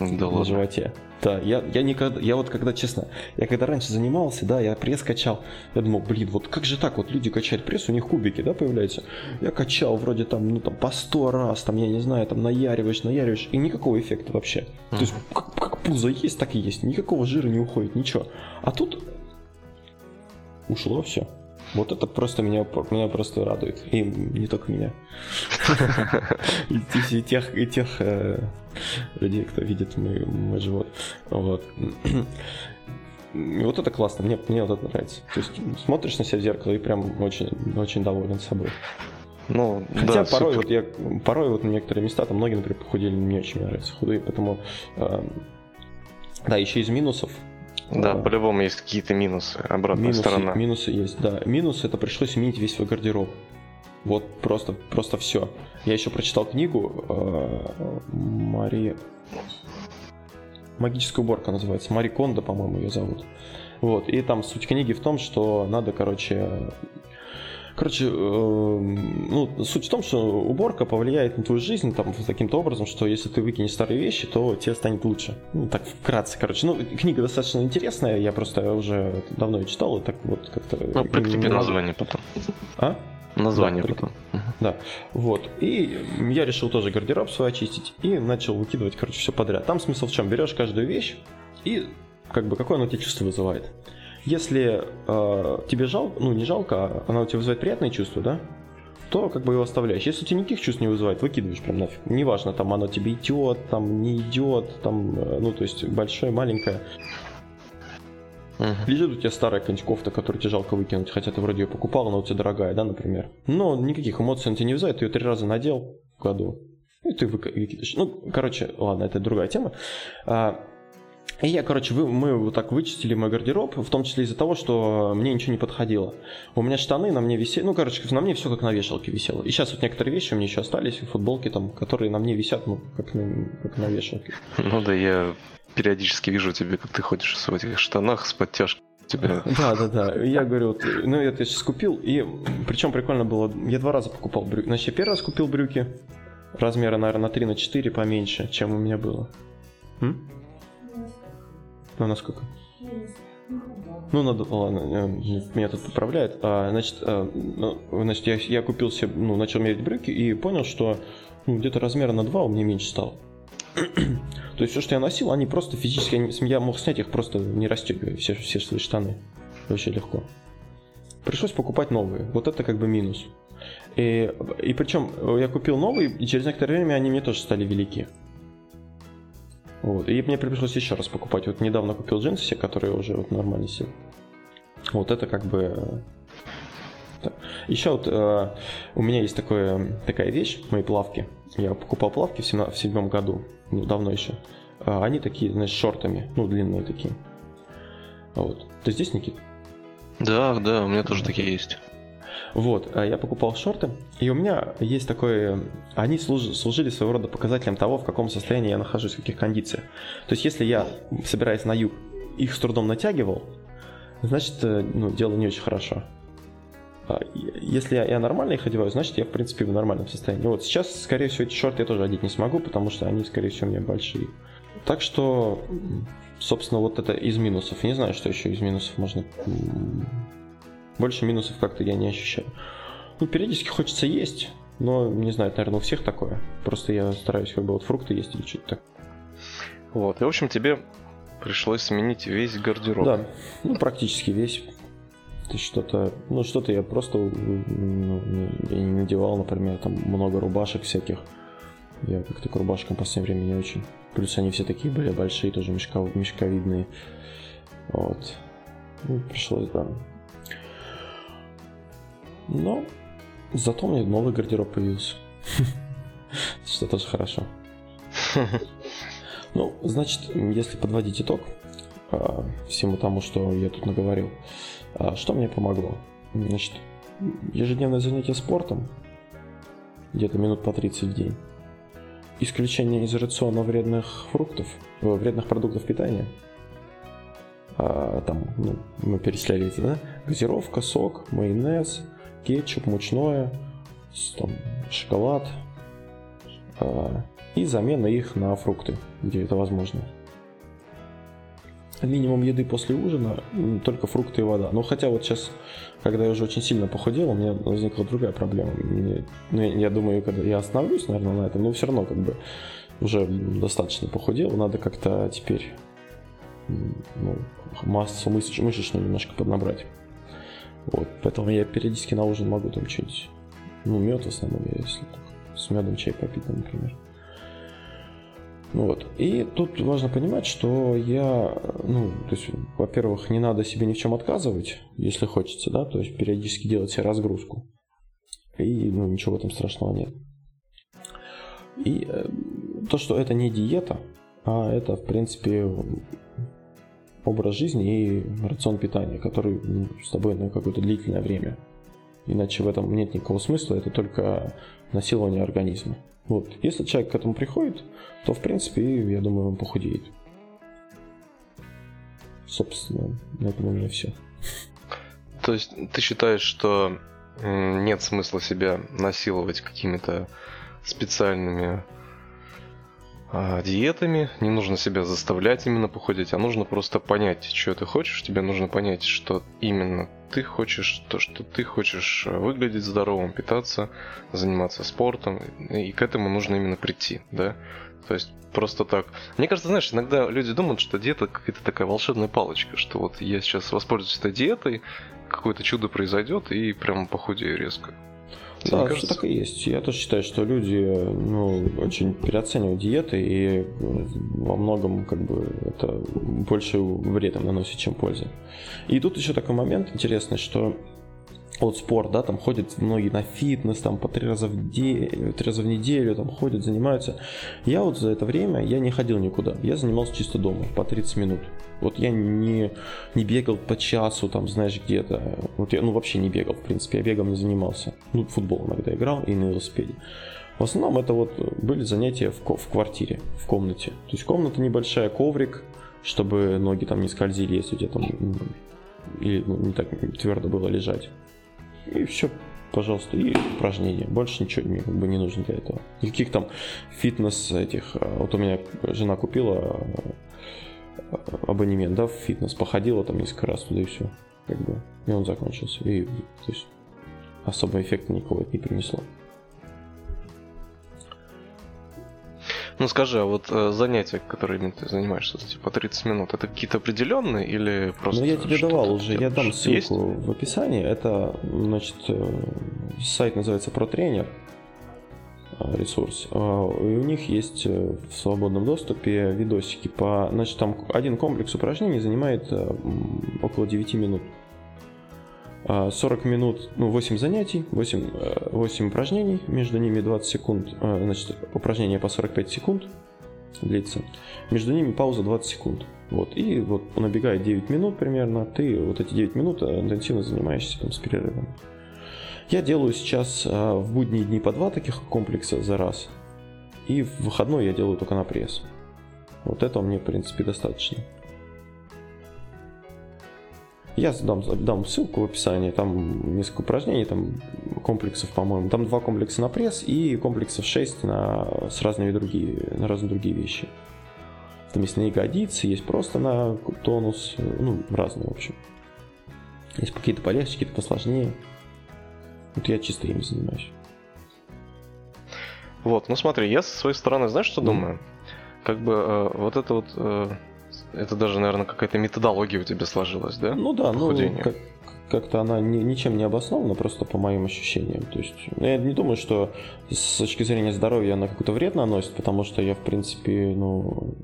да на животе. Да, я, я никогда, я вот когда, честно, я когда раньше занимался, да, я пресс качал, я думал, блин, вот как же так, вот люди качают пресс, у них кубики, да, появляются. Я качал вроде там, ну там по сто раз, там, я не знаю, там наяриваешь, наяриваешь, и никакого эффекта вообще. Mm-hmm. То есть как, как пузо есть, так и есть, никакого жира не уходит, ничего. А тут ушло все. Вот это просто меня, меня просто радует. И не только меня. И тех, и тех э, людей, кто видит мой, мой живот. Вот. И вот это классно, мне, мне вот это нравится. То есть смотришь на себя в зеркало и прям очень, очень доволен собой. Ну, Хотя да, порой супер. вот я порой вот на некоторые места, там многие, например, похудели, мне очень нравятся худые, поэтому э, да, еще из минусов да, а, по-любому есть какие-то минусы, обратная минусы, сторона. Минусы есть, да. Минусы это пришлось сменить весь свой гардероб. Вот просто, просто все. Я еще прочитал книгу э, Мари... Магическая уборка называется. Мари Кондо, по-моему, ее зовут. Вот. И там суть книги в том, что надо, короче, Короче, э, ну, суть в том, что уборка повлияет на твою жизнь там таким-то образом, что если ты выкинешь старые вещи, то тебе станет лучше. Ну, так вкратце, короче. Ну, книга достаточно интересная, я просто уже давно ее читал, и так вот как-то... Ну, прикрепи название потом. А? Название да, потом. Да, вот. И я решил тоже гардероб свой очистить и начал выкидывать, короче, все подряд. Там смысл в чем? Берешь каждую вещь и как бы какое оно тебе чувство вызывает. Если э, тебе жалко, ну не жалко, а она у тебя вызывает приятные чувства, да, то как бы его оставляешь. Если у тебя никаких чувств не вызывает, выкидываешь прям нафиг. Неважно, там оно тебе идет, там не идет, там, э, ну то есть большое, маленькое. Uh-huh. Лежит у тебя старая какая-нибудь кофта, которую тебе жалко выкинуть, хотя ты вроде ее покупал, она у тебя дорогая, да, например. Но никаких эмоций он тебе не вызывает, ты ее три раза надел в году, и ты выкидываешь. Ну, короче, ладно, это другая тема. А, и я, короче, вы, мы вот так вычистили мой гардероб, в том числе из-за того, что мне ничего не подходило. У меня штаны на мне висели, ну, короче, на мне все как на вешалке висело. И сейчас вот некоторые вещи у меня еще остались, футболки там, которые на мне висят, ну, как на, как на вешалке. Ну да, я периодически вижу тебя, как ты ходишь в этих штанах с подтяжкой. Тебя. Да, да, да. Я говорю, вот, ну это я сейчас купил, и причем прикольно было, я два раза покупал брюки. Значит, я первый раз купил брюки, размера, наверное, на 3 на 4 поменьше, чем у меня было. М? Ну, насколько? Ну, надо, ладно, меня тут поправляет. А, значит, а, ну, значит я, я купил себе, ну, начал мерить брюки и понял, что ну, где-то размера на 2 у меня меньше стало. То есть все, что я носил, они просто физически, я мог снять их просто не расстегивая все, все свои штаны. Вообще легко. Пришлось покупать новые. Вот это как бы минус. И, и причем я купил новые, и через некоторое время они мне тоже стали велики. Вот. И мне пришлось еще раз покупать. Вот недавно купил джинсы все, которые уже вот нормально сел. Вот это как бы... Так. Еще вот э, у меня есть такое, такая вещь, мои плавки. Я покупал плавки в, в седьмом году, ну, давно еще. А они такие, значит, шортами, ну, длинные такие. Вот. Ты здесь, Никит? Да, да, у меня тоже такие есть. Вот, а я покупал шорты, и у меня есть такое... Они служ, служили своего рода показателем того, в каком состоянии я нахожусь, в каких кондициях. То есть, если я, собираясь на юг, их с трудом натягивал, значит, э, ну, дело не очень хорошо. А если я, я нормально их одеваю, значит, я, в принципе, в нормальном состоянии. Вот сейчас, скорее всего, эти шорты я тоже одеть не смогу, потому что они, скорее всего, у меня большие. Так что, собственно, вот это из минусов. Не знаю, что еще из минусов можно больше минусов как-то я не ощущаю. Ну, периодически хочется есть, но не знаю, это, наверное, у всех такое. Просто я стараюсь как бы вот фрукты есть или что-то так. Вот, и в общем тебе пришлось сменить весь гардероб. Да, ну практически весь. То есть что-то, ну что-то я просто ну, я не надевал, например, там много рубашек всяких. Я как-то к рубашкам в последнее время не очень. Плюс они все такие были большие, тоже мешка, мешковидные. Вот. Ну, пришлось, да, но зато у меня новый гардероб появился. Что тоже хорошо. Ну, значит, если подводить итог, а, всему тому, что я тут наговорил. А, что мне помогло? Значит, ежедневное занятие спортом, где-то минут по 30 в день. Исключение из рациона вредных фруктов, э, вредных продуктов питания. А, там, ну, мы перечисляли эти, да? Газировка, сок, майонез, кетчуп, мучное, там, шоколад. А, и замена их на фрукты, где это возможно минимум еды после ужина, только фрукты и вода. Но хотя вот сейчас, когда я уже очень сильно похудел, у меня возникла другая проблема. Мне, ну, я, думаю, когда я остановлюсь, наверное, на этом, но все равно как бы уже достаточно похудел, надо как-то теперь ну, массу мышеч, мышечную немножко поднабрать. Вот, поэтому я периодически на ужин могу там что-нибудь, ну, мед в основном, если с медом чай попить, например. Вот. И тут важно понимать, что я, ну, то есть, во-первых, не надо себе ни в чем отказывать, если хочется, да, то есть периодически делать себе разгрузку. И, ну, ничего в этом страшного нет. И э, то, что это не диета, а это, в принципе, образ жизни и рацион питания, который ну, с тобой на какое-то длительное время. Иначе в этом нет никакого смысла, это только насилование организма. Вот. Если человек к этому приходит, то, в принципе, я думаю, он похудеет. Собственно, на этом у меня все. То есть ты считаешь, что нет смысла себя насиловать какими-то специальными диетами, не нужно себя заставлять именно похудеть, а нужно просто понять, что ты хочешь, тебе нужно понять, что именно ты хочешь, то, что ты хочешь э, выглядеть здоровым, питаться, заниматься спортом, и к этому нужно именно прийти, да? То есть просто так. Мне кажется, знаешь, иногда люди думают, что диета какая-то такая волшебная палочка, что вот я сейчас воспользуюсь этой диетой, какое-то чудо произойдет и прям похудею резко. Да, кажется... так и есть. Я тоже считаю, что люди ну, очень переоценивают диеты, и во многом как бы это больше вред им наносит, чем пользы. И тут еще такой момент интересный, что вот спорт, да, там ходят многие на фитнес, там по три раза в день, три раза в неделю, там ходят, занимаются. Я вот за это время, я не ходил никуда, я занимался чисто дома, по 30 минут. Вот я не, не бегал по часу, там, знаешь, где-то. Вот я, ну, вообще не бегал, в принципе, я бегом не занимался. Ну, футбол иногда играл и на велосипеде. В основном это вот были занятия в, в квартире, в комнате. То есть комната небольшая, коврик, чтобы ноги там не скользили, если у тебя там или ну, не так твердо было лежать. И все, пожалуйста, и упражнения. Больше ничего мне как бы не нужно для этого. Никаких там фитнес этих. А, вот у меня жена купила а, абонемент, да, в фитнес, походила там несколько раз туда и все. Как бы. И он закончился. И то есть особого эффекта никого это не принесло. Ну скажи, а вот э, занятия, которыми ты занимаешься, типа 30 минут, это какие-то определенные или просто... Ну я тебе давал уже, я дам ссылку есть? в описании. Это, значит, э, сайт называется ProTrainer э, ресурс. Э, и у них есть в свободном доступе видосики по... Значит, там один комплекс упражнений занимает около 9 минут. 40 минут, ну, 8 занятий, 8, 8 упражнений, между ними 20 секунд, значит, упражнение по 45 секунд длится, между ними пауза 20 секунд. Вот, и вот набегает 9 минут примерно, ты вот эти 9 минут интенсивно занимаешься там с перерывом. Я делаю сейчас в будние дни по два таких комплекса за раз, и в выходной я делаю только на пресс. Вот этого мне, в принципе, достаточно. Я дам, дам ссылку в описании, там несколько упражнений, там комплексов, по-моему. Там два комплекса на пресс и комплексов 6 на, с разными другие, на разные другие вещи. Там есть на ягодицы, есть просто на тонус, ну, разные, в общем. Есть какие-то полегче, какие-то посложнее. Вот я чисто ими занимаюсь. Вот, ну смотри, я со своей стороны, знаешь, что mm. думаю? Как бы э, вот это вот э, это даже, наверное, какая-то методология у тебя сложилась, да? Ну да, ну как, как-то она ни, ничем не обоснована, просто по моим ощущениям. То есть ну, я не думаю, что с точки зрения здоровья она какой-то вред наносит, потому что я, в принципе, ну,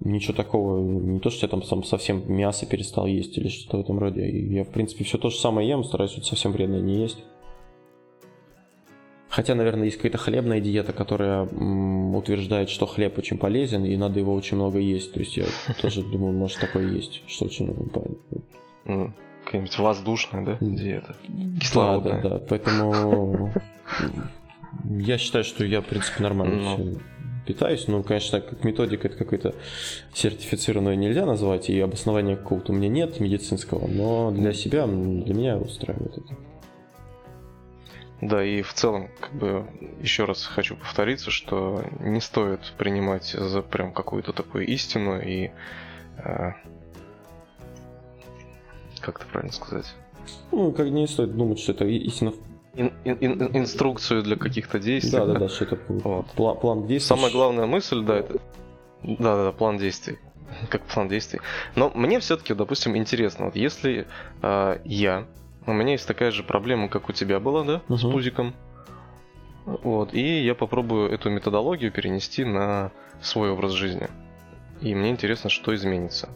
ничего такого, не то, что я там сам совсем мясо перестал есть или что-то в этом роде. Я, в принципе, все то же самое ем, стараюсь вот совсем вредное не есть. Хотя, наверное, есть какая-то хлебная диета, которая м, утверждает, что хлеб очень полезен, и надо его очень много есть. То есть я тоже думаю, может такое есть, что очень много. Какая-нибудь воздушная, да, диета? Кислородная. Да, да, да. Поэтому я считаю, что я, в принципе, нормально ну. питаюсь. Ну, конечно, как методика это какой-то сертифицированную нельзя назвать, и обоснования какого-то у меня нет медицинского, но для себя, для меня устраивает это. Да, и в целом, как бы, еще раз хочу повториться, что не стоит принимать за прям какую-то такую истину и... Э, как это правильно сказать? Ну, как не стоит думать, что это истина ин, ин, ин, инструкцию для каких-то действий. Да, да, да, что это вот. план, план действий. Самая главная мысль, да, это. Да, да, да, план действий. Как план действий. Но мне все-таки, допустим, интересно, вот если э, я у меня есть такая же проблема, как у тебя была, да, угу. с пузиком. Вот, и я попробую эту методологию перенести на свой образ жизни. И мне интересно, что изменится.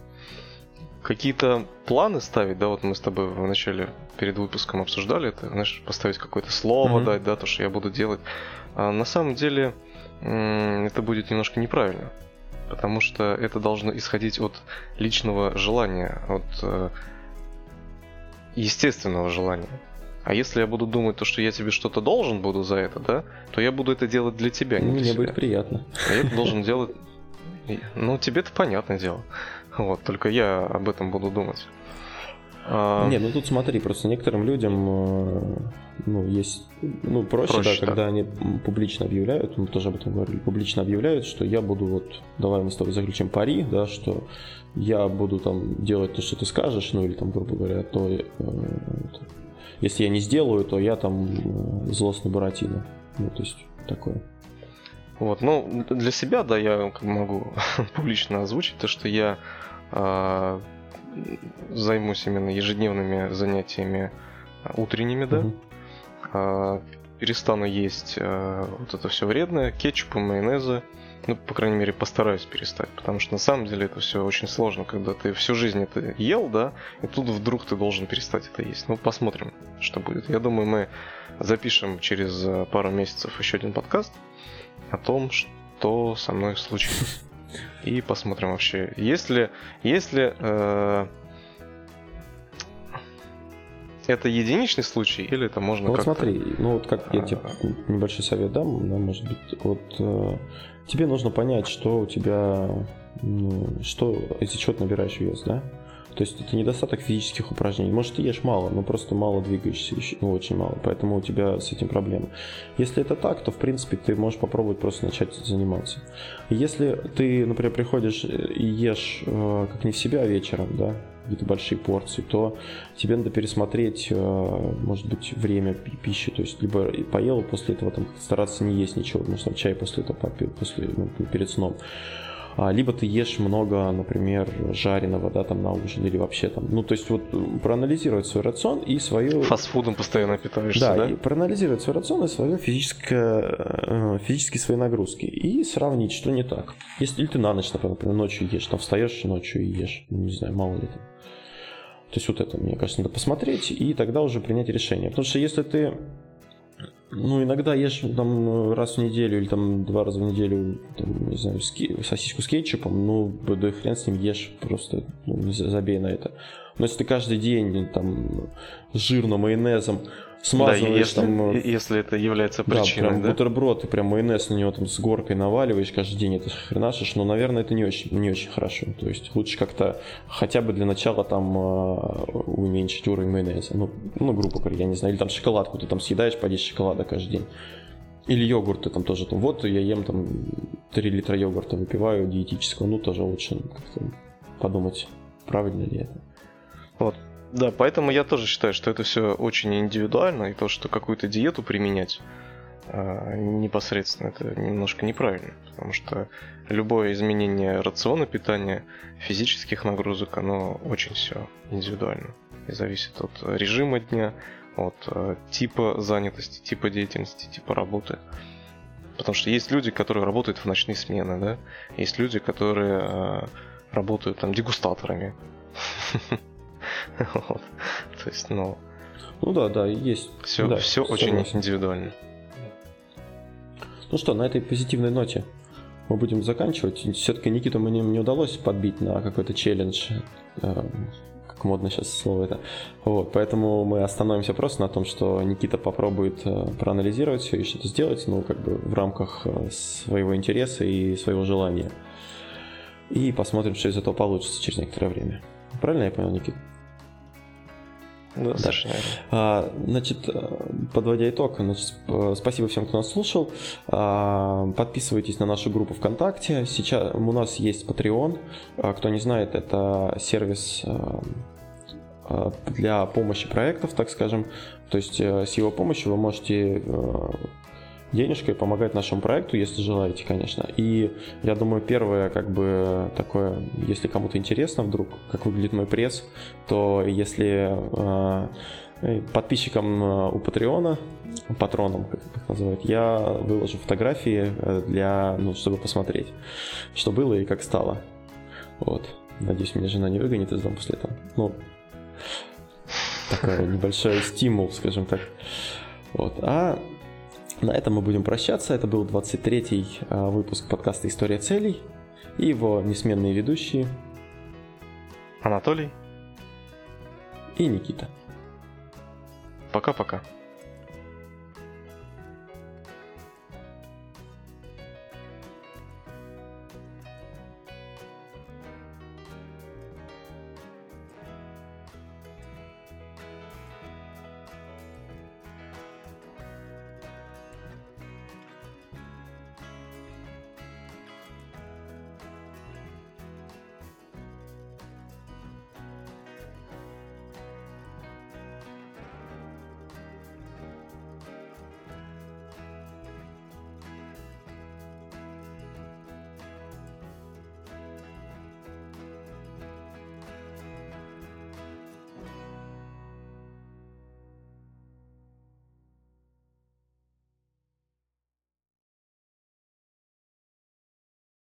Какие-то планы ставить, да, вот мы с тобой в начале перед выпуском обсуждали это, знаешь, поставить какое-то слово, mm дать, да, то, что я буду делать. А на самом деле это будет немножко неправильно, потому что это должно исходить от личного желания, от э, естественного желания. А если я буду думать, то, что я тебе что-то должен буду за это, да, то я буду это делать для тебя, не Мне для будет приятно. А я это должен делать... Ну, тебе-то понятное дело. Вот, только я об этом буду думать. А... Не, ну тут смотри, просто некоторым людям э, ну, есть, ну, проще, проще да, когда они публично объявляют, мы тоже об этом говорили, публично объявляют, что я буду вот, давай мы с тобой заключим пари, да, что я буду там делать то, что ты скажешь, ну или там, грубо говоря, то э, если я не сделаю, то я там э, злостный Буратино. Ну, то есть такое. Вот, ну, для себя, да, я могу публично озвучить то, что я э, займусь именно ежедневными занятиями утренними, да. Угу. Э, перестану есть э, вот это все вредное, кетчупы, майонезы, ну, по крайней мере, постараюсь перестать. Потому что на самом деле это все очень сложно, когда ты всю жизнь это ел, да, и тут вдруг ты должен перестать это есть. Ну, посмотрим, что будет. Я думаю, мы запишем через пару месяцев еще один подкаст о том, что со мной случилось. И посмотрим вообще, если, если э, это единичный случай или это можно ну, вот смотри, ну вот как я тебе а. небольшой совет дам, да, может быть, вот э, тебе нужно понять, что у тебя, ну, что, из-за чего ты набираешь вес, да? То есть это недостаток физических упражнений. Может, ты ешь мало, но просто мало двигаешься, ну, очень мало, поэтому у тебя с этим проблемы. Если это так, то, в принципе, ты можешь попробовать просто начать заниматься. Если ты, например, приходишь и ешь э, как не в себя вечером, да, какие-то большие порции, то тебе надо пересмотреть, э, может быть, время пищи. То есть, либо поел, после этого там стараться не есть ничего, может, там чай после этого попил, после, ну, перед сном. А, либо ты ешь много, например, жареного, да, там на ужин, или вообще там, ну, то есть вот проанализировать свой рацион и свою... Фастфудом постоянно питаешься, да? Да, и проанализировать свой рацион и свое физическое, э, физические свои нагрузки, и сравнить, что не так. Если ты на ночь, например, ночью ешь, там встаешь ночью и ешь, ну, не знаю, мало ли там. То есть вот это, мне кажется, надо посмотреть и тогда уже принять решение. Потому что если ты ну, иногда ешь там раз в неделю или там два раза в неделю, там, не знаю, ски, сосиску с кетчупом, ну, да хрен с ним ешь, просто ну, забей на это. Но если ты каждый день там с жирным майонезом смазываешь да, если, там... Э, если это является причиной, да? Прям да? бутерброд, ты прям майонез на него там с горкой наваливаешь каждый день, это хренашишь, но, наверное, это не очень, не очень хорошо. То есть лучше как-то хотя бы для начала там э, уменьшить уровень майонеза. Ну, ну, грубо говоря, я не знаю, или там шоколадку ты там съедаешь по 10 шоколада каждый день. Или йогурт ты там тоже там, вот я ем там 3 литра йогурта выпиваю диетического, ну тоже лучше как-то подумать, правильно ли это. Вот. Да, поэтому я тоже считаю, что это все очень индивидуально, и то, что какую-то диету применять э, непосредственно, это немножко неправильно, потому что любое изменение рациона питания, физических нагрузок, оно очень все индивидуально и зависит от режима дня, от э, типа занятости, типа деятельности, типа работы. Потому что есть люди, которые работают в ночные смены, да, есть люди, которые э, работают там дегустаторами. То есть, ну... Ну да, да, есть. Все, да, все очень индивидуально. Ну что, на этой позитивной ноте мы будем заканчивать. Все-таки Никиту мне не удалось подбить на какой-то челлендж, э, как модно сейчас слово это. Вот, поэтому мы остановимся просто на том, что Никита попробует э, проанализировать все и что-то сделать, ну, как бы в рамках э, своего интереса и своего желания. И посмотрим, что из этого получится через некоторое время. Правильно я понял, Никита? Да, да. А, значит, э, подводя итог, значит, спасибо всем, кто нас слушал. А, подписывайтесь на нашу группу ВКонтакте. Сейчас у нас есть Patreon. А, кто не знает, это сервис э, для помощи проектов, так скажем. То есть э, с его помощью вы можете денежкой помогать нашему проекту, если желаете, конечно. И я думаю, первое, как бы такое, если кому-то интересно вдруг, как выглядит мой пресс, то если э, подписчикам э, у Патреона, патроном, как их называют, я выложу фотографии э, для, ну, чтобы посмотреть, что было и как стало. Вот. Надеюсь, меня жена не выгонит из дома после этого. Ну, такой небольшой стимул, скажем так. Вот. А на этом мы будем прощаться. Это был 23-й а, выпуск подкаста «История целей» и его несменные ведущие Анатолий и Никита. Пока-пока.